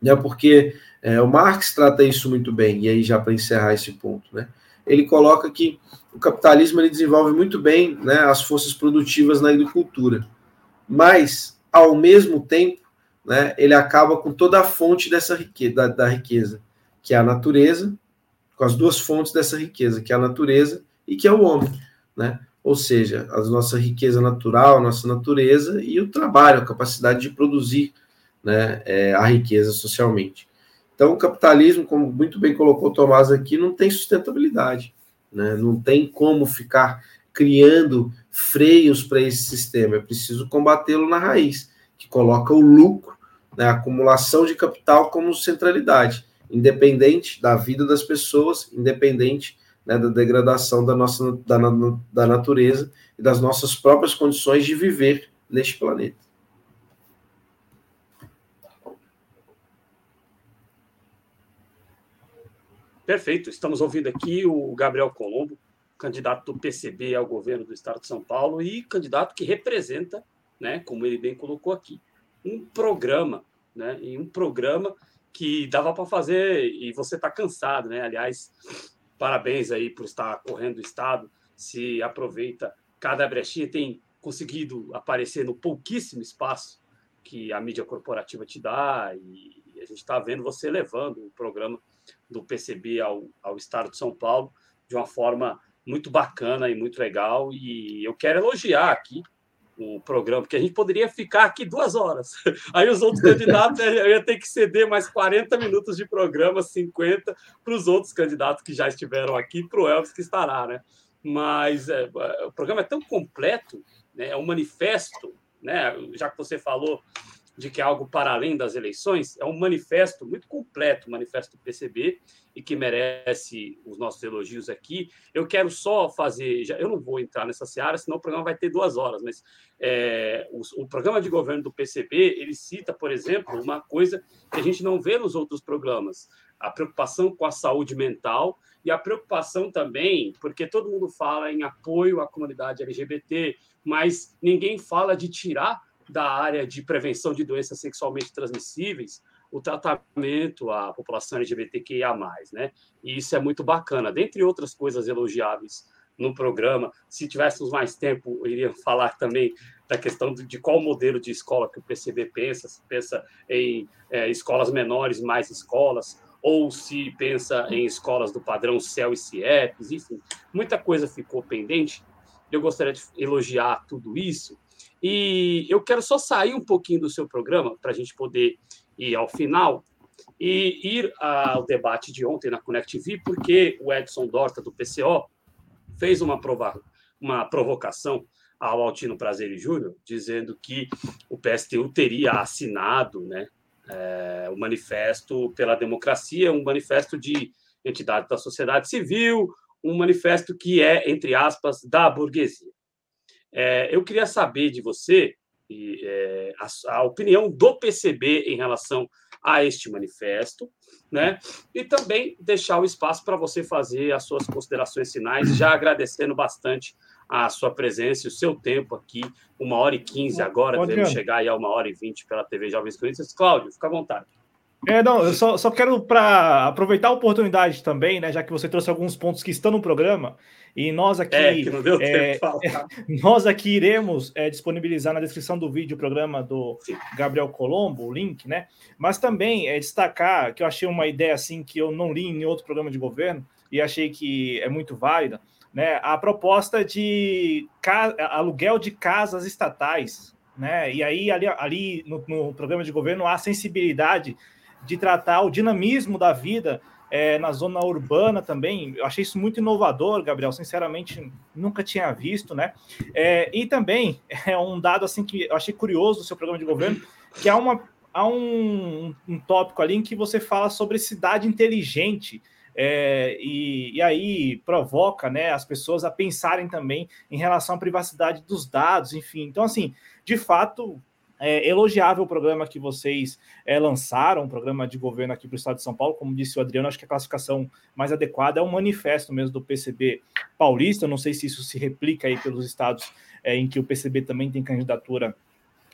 Né, porque é, o Marx trata isso muito bem, e aí já para encerrar esse ponto, né, ele coloca que o capitalismo ele desenvolve muito bem né, as forças produtivas na agricultura, mas, ao mesmo tempo, né, ele acaba com toda a fonte dessa riqueza, da, da riqueza, que é a natureza, com as duas fontes dessa riqueza, que é a natureza e que é o homem, né? Ou seja, a nossa riqueza natural, a nossa natureza e o trabalho, a capacidade de produzir né, é, a riqueza socialmente. Então, o capitalismo, como muito bem colocou o Tomás aqui, não tem sustentabilidade, né? não tem como ficar criando freios para esse sistema, é preciso combatê-lo na raiz, que coloca o lucro, né, a acumulação de capital como centralidade independente da vida das pessoas, independente né, da degradação da nossa da, da natureza e das nossas próprias condições de viver neste planeta. Perfeito. Estamos ouvindo aqui o Gabriel Colombo, candidato do PCB ao governo do Estado de São Paulo e candidato que representa, né, como ele bem colocou aqui, um programa, né, e um programa que dava para fazer e você está cansado, né? Aliás, parabéns aí por estar correndo o estado, se aproveita cada brechinha, tem conseguido aparecer no pouquíssimo espaço que a mídia corporativa te dá e a gente está vendo você levando o programa do PCB ao, ao estado de São Paulo de uma forma muito bacana e muito legal e eu quero elogiar aqui o programa, porque a gente poderia ficar aqui duas horas. Aí os outros candidatos, eu ia ter que ceder mais 40 minutos de programa, 50, para os outros candidatos que já estiveram aqui, para o Elvis que estará, né? Mas é, o programa é tão completo, né, é um manifesto, né? Já que você falou de que é algo para além das eleições, é um manifesto muito completo, o manifesto do PCB, e que merece os nossos elogios aqui. Eu quero só fazer, já, eu não vou entrar nessa seara, senão o programa vai ter duas horas, mas é, o, o, programa de governo do PCB, ele cita, por exemplo, uma coisa que a gente não vê nos outros programas, a preocupação com a saúde mental e a preocupação também, porque todo mundo fala em apoio à comunidade LGBT, mas ninguém fala de tirar da área de prevenção de doenças sexualmente transmissíveis o tratamento à população LGBTQIA+, né? E isso é muito bacana. Dentre outras coisas elogiáveis no programa, se tivéssemos mais tempo, eu iria falar também da questão de qual modelo de escola que o PCB pensa, se pensa em é, escolas menores, mais escolas, ou se pensa em escolas do padrão CEL e CIEPs, enfim, muita coisa ficou pendente. Eu gostaria de elogiar tudo isso, e eu quero só sair um pouquinho do seu programa para a gente poder ir ao final e ir ao debate de ontem na Connect TV, porque o Edson Dorta, do PCO, fez uma, prova uma provocação ao Altino Prazer Júnior, dizendo que o PSTU teria assinado né, é, o manifesto pela democracia, um manifesto de entidade da sociedade civil, um manifesto que é, entre aspas, da burguesia. É, eu queria saber de você e, é, a, a, opinião do PCB em relação a este manifesto, né? E também deixar o espaço para você fazer as suas considerações finais, já agradecendo bastante a sua presença e o seu tempo aqui, uma hora e quinze agora, devemos chegar aí a uma hora e vinte pela TV Jovens Cronistas. Cláudio, fica à vontade. É, não, eu só, só quero para aproveitar a oportunidade também, né, já que você trouxe alguns pontos que estão no programa, e nós aqui. É, que não deu é, tempo Nós aqui iremos é, disponibilizar na descrição do vídeo o programa do Sim. Gabriel Colombo, o link, né? Mas também é, destacar que eu achei uma ideia assim que eu não li em outro programa de governo e achei que é muito válida, né? A proposta de aluguel de casas estatais, né? E aí ali, ali no, no programa de governo há sensibilidade de tratar o dinamismo da vida é, na zona urbana também. Eu achei isso muito inovador, Gabriel. Sinceramente, nunca tinha visto, né? É, e também é um dado assim que eu achei curioso do seu programa de governo, que há, uma, há um, um tópico ali em que você fala sobre cidade inteligente. É, e, e, aí provoca né, as pessoas a pensarem também em relação à privacidade dos dados, enfim. Então, assim, de fato, é elogiável o programa que vocês é, lançaram, um programa de governo aqui para o estado de São Paulo. Como disse o Adriano, acho que a classificação mais adequada é um manifesto mesmo do PCB paulista. Não sei se isso se replica aí pelos estados é, em que o PCB também tem candidatura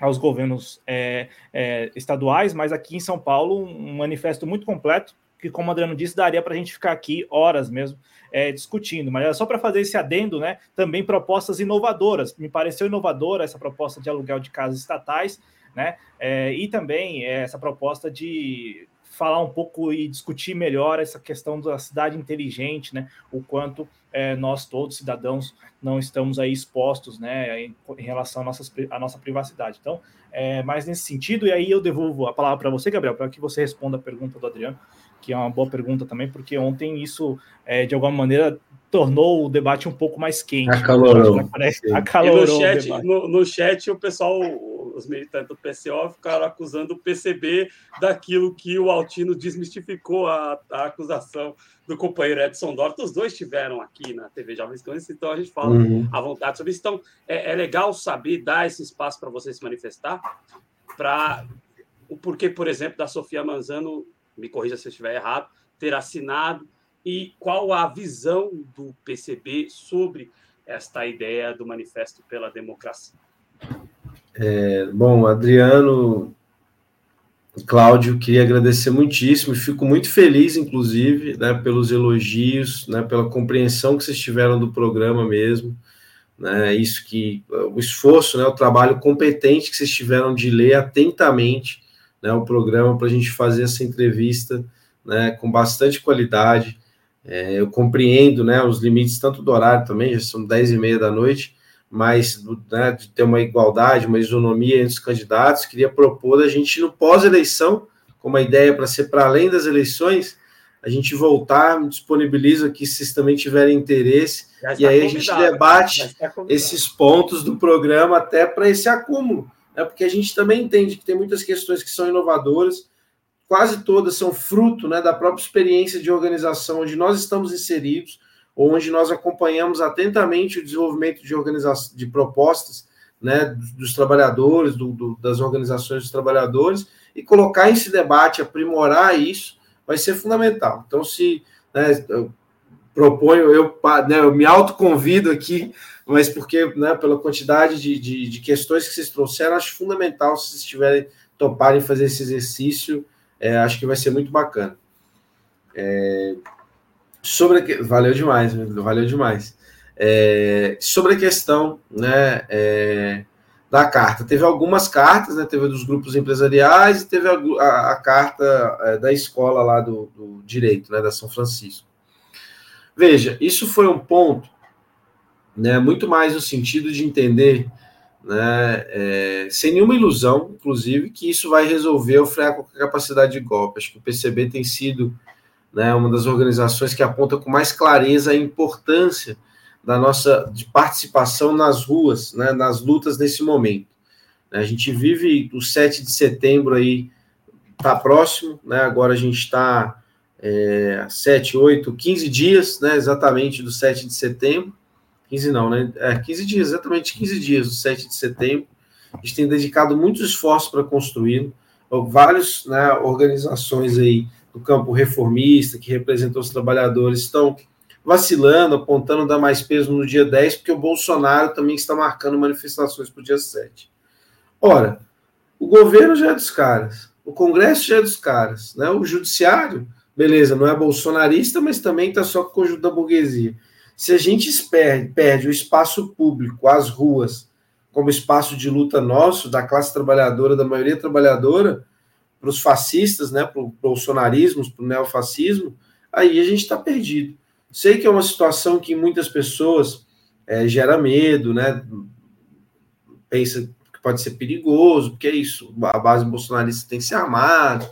aos governos é, é, estaduais, mas aqui em São Paulo, um manifesto muito completo, que, como o Adriano disse, daria para a gente ficar aqui horas mesmo é, discutindo, mas era só para fazer esse adendo, né? Também propostas inovadoras. Me pareceu inovadora essa proposta de aluguel de casas estatais, né? É, e também é, essa proposta de falar um pouco e discutir melhor essa questão da cidade inteligente, né? O quanto é, nós todos cidadãos não estamos aí expostos, né? Em, em relação à nossa, à nossa privacidade. Então, é mais nesse sentido. E aí eu devolvo a palavra para você, Gabriel, para que você responda a pergunta do Adriano que é uma boa pergunta também, porque ontem isso, é, de alguma maneira, tornou o debate um pouco mais quente. Acalorou. Acalorou no, chat, no, no, chat, o pessoal, os militantes do PCO ficaram acusando o PCB daquilo que o Altino desmistificou a, a acusação do companheiro Edson Dorta. Os dois estiveram aqui na TV Jovens Cães, então a gente fala uhum. à vontade sobre isso. Então, é, é legal saber dar esse espaço para você se manifestar, para o porquê, por exemplo, da Sofia Manzano me corrija se eu estiver errado, ter assinado e qual a visão do PCB sobre esta ideia do Manifesto pela Democracia. É, bom, Adriano, Cláudio, queria agradecer muitíssimo, fico muito feliz, inclusive, né, pelos elogios, né, pela compreensão que vocês tiveram do programa mesmo, né, isso que, o esforço, né, o trabalho competente que vocês tiveram de ler atentamente né, o programa para a gente fazer essa entrevista né, com bastante qualidade. É, eu compreendo né, os limites tanto do horário também, já são 10 e meia da noite, mas né, de ter uma igualdade, uma isonomia entre os candidatos, queria propor a gente, no pós-eleição, com uma ideia para ser para além das eleições, a gente voltar, me disponibilizo aqui se vocês também tiverem interesse, e aí a gente debate esses pontos do programa até para esse acúmulo né, porque a gente também entende que tem muitas questões que são inovadoras, quase todas são fruto né, da própria experiência de organização onde nós estamos inseridos, ou onde nós acompanhamos atentamente o desenvolvimento de, organização, de propostas né, dos, dos trabalhadores, do, do, das organizações dos trabalhadores, e colocar esse debate, aprimorar isso, vai ser fundamental. Então, se né, eu proponho, eu, né, eu me autoconvido aqui mas porque, né, pela quantidade de, de, de, questões que vocês trouxeram, acho fundamental se vocês tiverem toparem fazer esse exercício, é, acho que vai ser muito bacana. É, sobre a, valeu demais, valeu demais. É, sobre a questão, né, é, da carta, teve algumas cartas, né, teve dos grupos empresariais e teve a, a, a carta é, da escola lá do, do direito, né, da São Francisco. Veja, isso foi um ponto né, muito mais no sentido de entender, né, é, sem nenhuma ilusão, inclusive, que isso vai resolver o frear com a capacidade de golpe. Acho que o PCB tem sido né, uma das organizações que aponta com mais clareza a importância da nossa de participação nas ruas, né, nas lutas nesse momento. A gente vive o 7 de setembro aí, está próximo, né, agora a gente está é, 7, 8, 15 dias, né, exatamente do 7 de setembro, 15 não, né? É, 15 dias, exatamente 15 dias, o 7 de setembro. A gente tem dedicado muitos esforços para construí-lo. Várias né, organizações aí do campo reformista, que representam os trabalhadores, estão vacilando, apontando dar mais peso no dia 10, porque o Bolsonaro também está marcando manifestações para o dia 7. Ora, o governo já é dos caras, o Congresso já é dos caras, né? o Judiciário, beleza, não é bolsonarista, mas também está só com o conjunto da burguesia. Se a gente perde, perde o espaço público, as ruas, como espaço de luta nosso, da classe trabalhadora, da maioria trabalhadora, para os fascistas, né, para o bolsonarismo, para o neofascismo, aí a gente está perdido. Sei que é uma situação que muitas pessoas é, gera medo, né? Pensa que pode ser perigoso, porque é isso, a base bolsonarista tem se armado,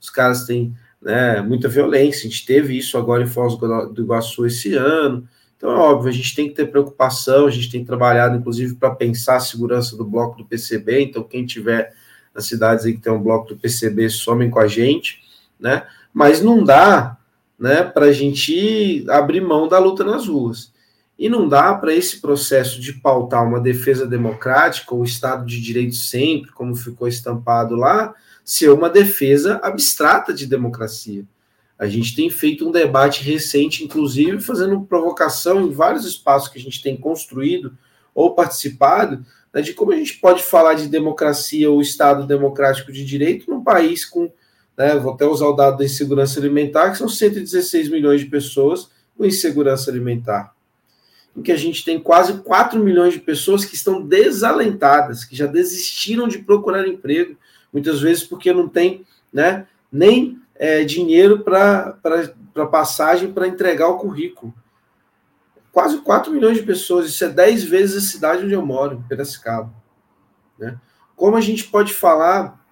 os caras têm né, muita violência, a gente teve isso agora em Foz do Iguaçu esse ano, então é óbvio, a gente tem que ter preocupação, a gente tem trabalhado, inclusive, para pensar a segurança do bloco do PCB, então quem tiver nas cidades aí que tem um bloco do PCB, somem com a gente, né? Mas não dá né, para a gente abrir mão da luta nas ruas. E não dá para esse processo de pautar uma defesa democrática, o Estado de Direito sempre, como ficou estampado lá, ser uma defesa abstrata de democracia. A gente tem feito um debate recente, inclusive fazendo provocação em vários espaços que a gente tem construído ou participado, né, de como a gente pode falar de democracia ou Estado democrático de direito num país com né, vou até usar o dado da insegurança alimentar, que são 116 milhões de pessoas com insegurança alimentar. Em que a gente tem quase 4 milhões de pessoas que estão desalentadas, que já desistiram de procurar emprego, muitas vezes porque não tem né, nem é, dinheiro para passagem para entregar o currículo. Quase 4 milhões de pessoas, isso é 10 vezes a cidade onde eu moro, Piracicaba. Né? Como a gente pode falar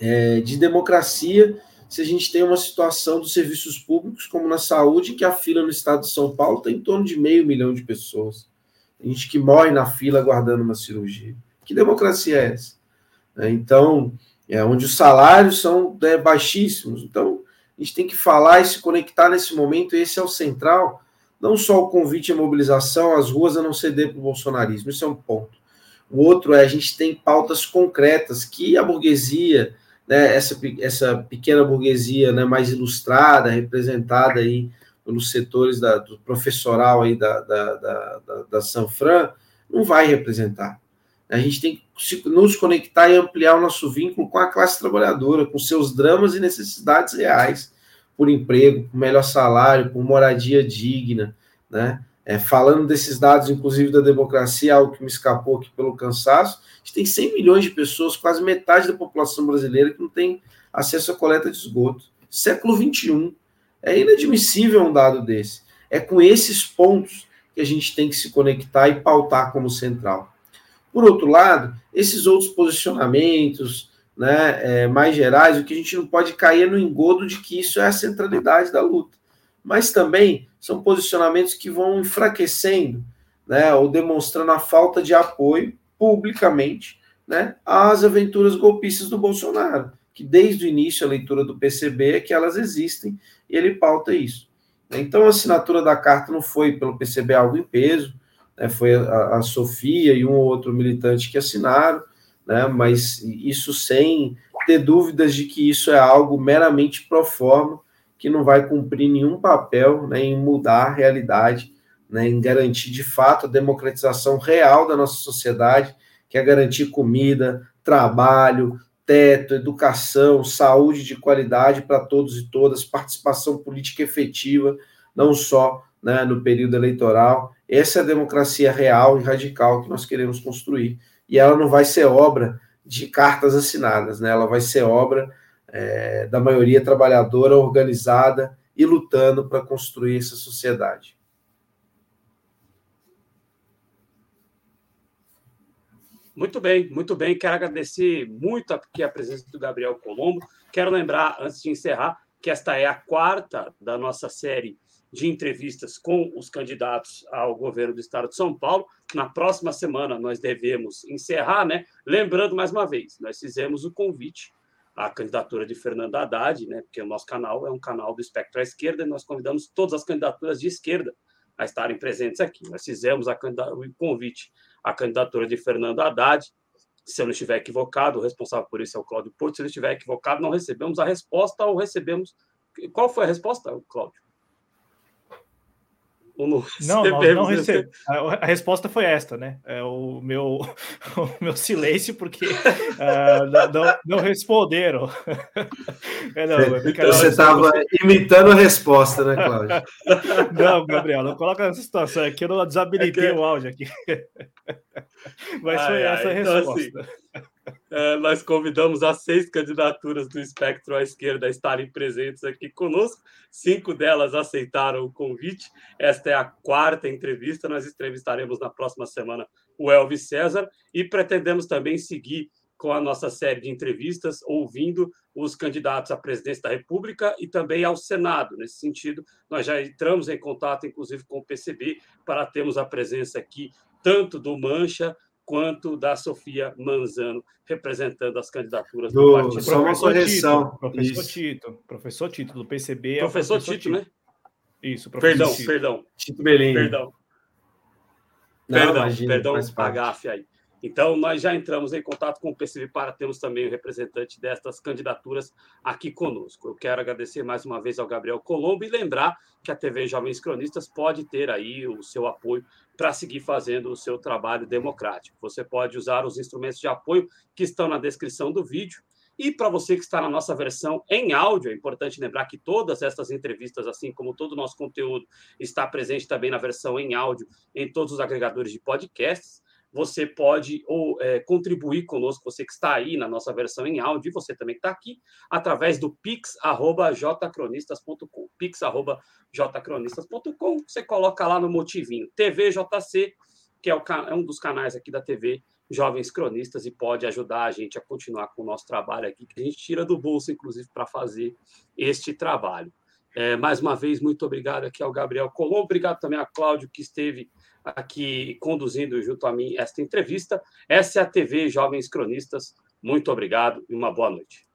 é, de democracia se a gente tem uma situação dos serviços públicos, como na saúde, que a fila no estado de São Paulo tem em torno de meio milhão de pessoas. Tem gente que morre na fila aguardando uma cirurgia. Que democracia é essa? É, então, é onde os salários são é, baixíssimos. Então, a gente tem que falar e se conectar nesse momento, esse é o central. Não só o convite à mobilização, as ruas a não ceder para o bolsonarismo, isso é um ponto. O outro é a gente tem pautas concretas que a burguesia, né, essa, essa pequena burguesia né, mais ilustrada, representada aí pelos setores da, do professoral aí da, da, da, da, da Sanfran, não vai representar. A gente tem que nos conectar e ampliar o nosso vínculo com a classe trabalhadora, com seus dramas e necessidades reais, por emprego, por melhor salário, por moradia digna, né? É, falando desses dados, inclusive da democracia, algo que me escapou aqui pelo cansaço, a gente tem 100 milhões de pessoas, quase metade da população brasileira, que não tem acesso à coleta de esgoto. Século XXI. É inadmissível um dado desse. É com esses pontos que a gente tem que se conectar e pautar como central. Por outro lado, esses outros posicionamentos né, é, mais gerais, o que a gente não pode cair é no engodo de que isso é a centralidade da luta. Mas também são posicionamentos que vão enfraquecendo, né, ou demonstrando a falta de apoio publicamente, né, às aventuras golpistas do Bolsonaro, que desde o início a leitura do PCB é que elas existem e ele pauta isso. Então a assinatura da carta não foi pelo PCB algo em peso, né, foi a, a Sofia e um ou outro militante que assinaram, né, mas isso sem ter dúvidas de que isso é algo meramente pro forma que não vai cumprir nenhum papel né, em mudar a realidade, né, em garantir de fato a democratização real da nossa sociedade, que é garantir comida, trabalho, teto, educação, saúde de qualidade para todos e todas, participação política efetiva, não só né, no período eleitoral. Essa é a democracia real e radical que nós queremos construir. E ela não vai ser obra de cartas assinadas, né? ela vai ser obra é, da maioria trabalhadora organizada e lutando para construir essa sociedade. Muito bem, muito bem. Quero agradecer muito aqui a presença do Gabriel Colombo. Quero lembrar, antes de encerrar, que esta é a quarta da nossa série de entrevistas com os candidatos ao governo do Estado de São Paulo. Na próxima semana nós devemos encerrar, né? Lembrando mais uma vez, nós fizemos o convite a candidatura de Fernando Haddad, né, porque o nosso canal é um canal do espectro à esquerda e nós convidamos todas as candidaturas de esquerda a estarem presentes aqui. Nós fizemos o convite à candidatura de Fernando Haddad. Se eu não estiver equivocado, o responsável por isso é o Cláudio Porto. Se eu estiver equivocado, não recebemos a resposta ou recebemos. Qual foi a resposta, Cláudio? não, não nós não recebemos. A, resposta foi esta, né? É o meu, o meu silêncio, porque uh, não, não, responderam. É, não, então, você estava imitando a resposta, né, Cláudio? Não, Gabriel, não coloca nessa situação aqui, eu não desabilitei é que... o áudio aqui. Mas foi ai, essa ai, a resposta. Então, assim, é, nós convidamos as seis candidaturas do espectro à esquerda a estarem presentes aqui conosco. Cinco delas aceitaram o convite. Esta é a quarta entrevista. Nós entrevistaremos na próxima semana o Elvis César e pretendemos também seguir com a nossa série de entrevistas, ouvindo os candidatos à presidência da República e também ao Senado. Nesse sentido, nós já entramos em contato, inclusive, com o PCB, para termos a presença aqui tanto do Mancha quanto da Sofia Manzano, representando as candidaturas do, do partido. Só uma correção. Tito, professor Isso. Tito, professor Tito, do PCB. É professor, professor Tito, Tito, né? Isso, professor Perdão, Tito. perdão. Tito Belim. Perdão. Não, perdão, imagina, perdão, a gafe aí. Então, nós já entramos em contato com o PCB para termos também o representante destas candidaturas aqui conosco. Eu quero agradecer mais uma vez ao Gabriel Colombo e lembrar que a TV Jovens Cronistas pode ter aí o seu apoio para seguir fazendo o seu trabalho democrático. Você pode usar os instrumentos de apoio que estão na descrição do vídeo. E para você que está na nossa versão em áudio, é importante lembrar que todas essas entrevistas, assim como todo o nosso conteúdo, está presente também na versão em áudio em todos os agregadores de podcasts você pode ou é, contribuir conosco, você que está aí na nossa versão em áudio, e você também que está aqui, através do pix.jcronistas.com. pix.jcronistas.com, você coloca lá no motivinho TVJC, que é, o, é um dos canais aqui da TV Jovens Cronistas e pode ajudar a gente a continuar com o nosso trabalho aqui, que a gente tira do bolso, inclusive, para fazer este trabalho. É, mais uma vez, muito obrigado aqui ao Gabriel Colombo, obrigado também a Cláudio, que esteve aqui conduzindo junto a mim esta entrevista. Essa é a TV Jovens Cronistas. Muito obrigado e uma boa noite.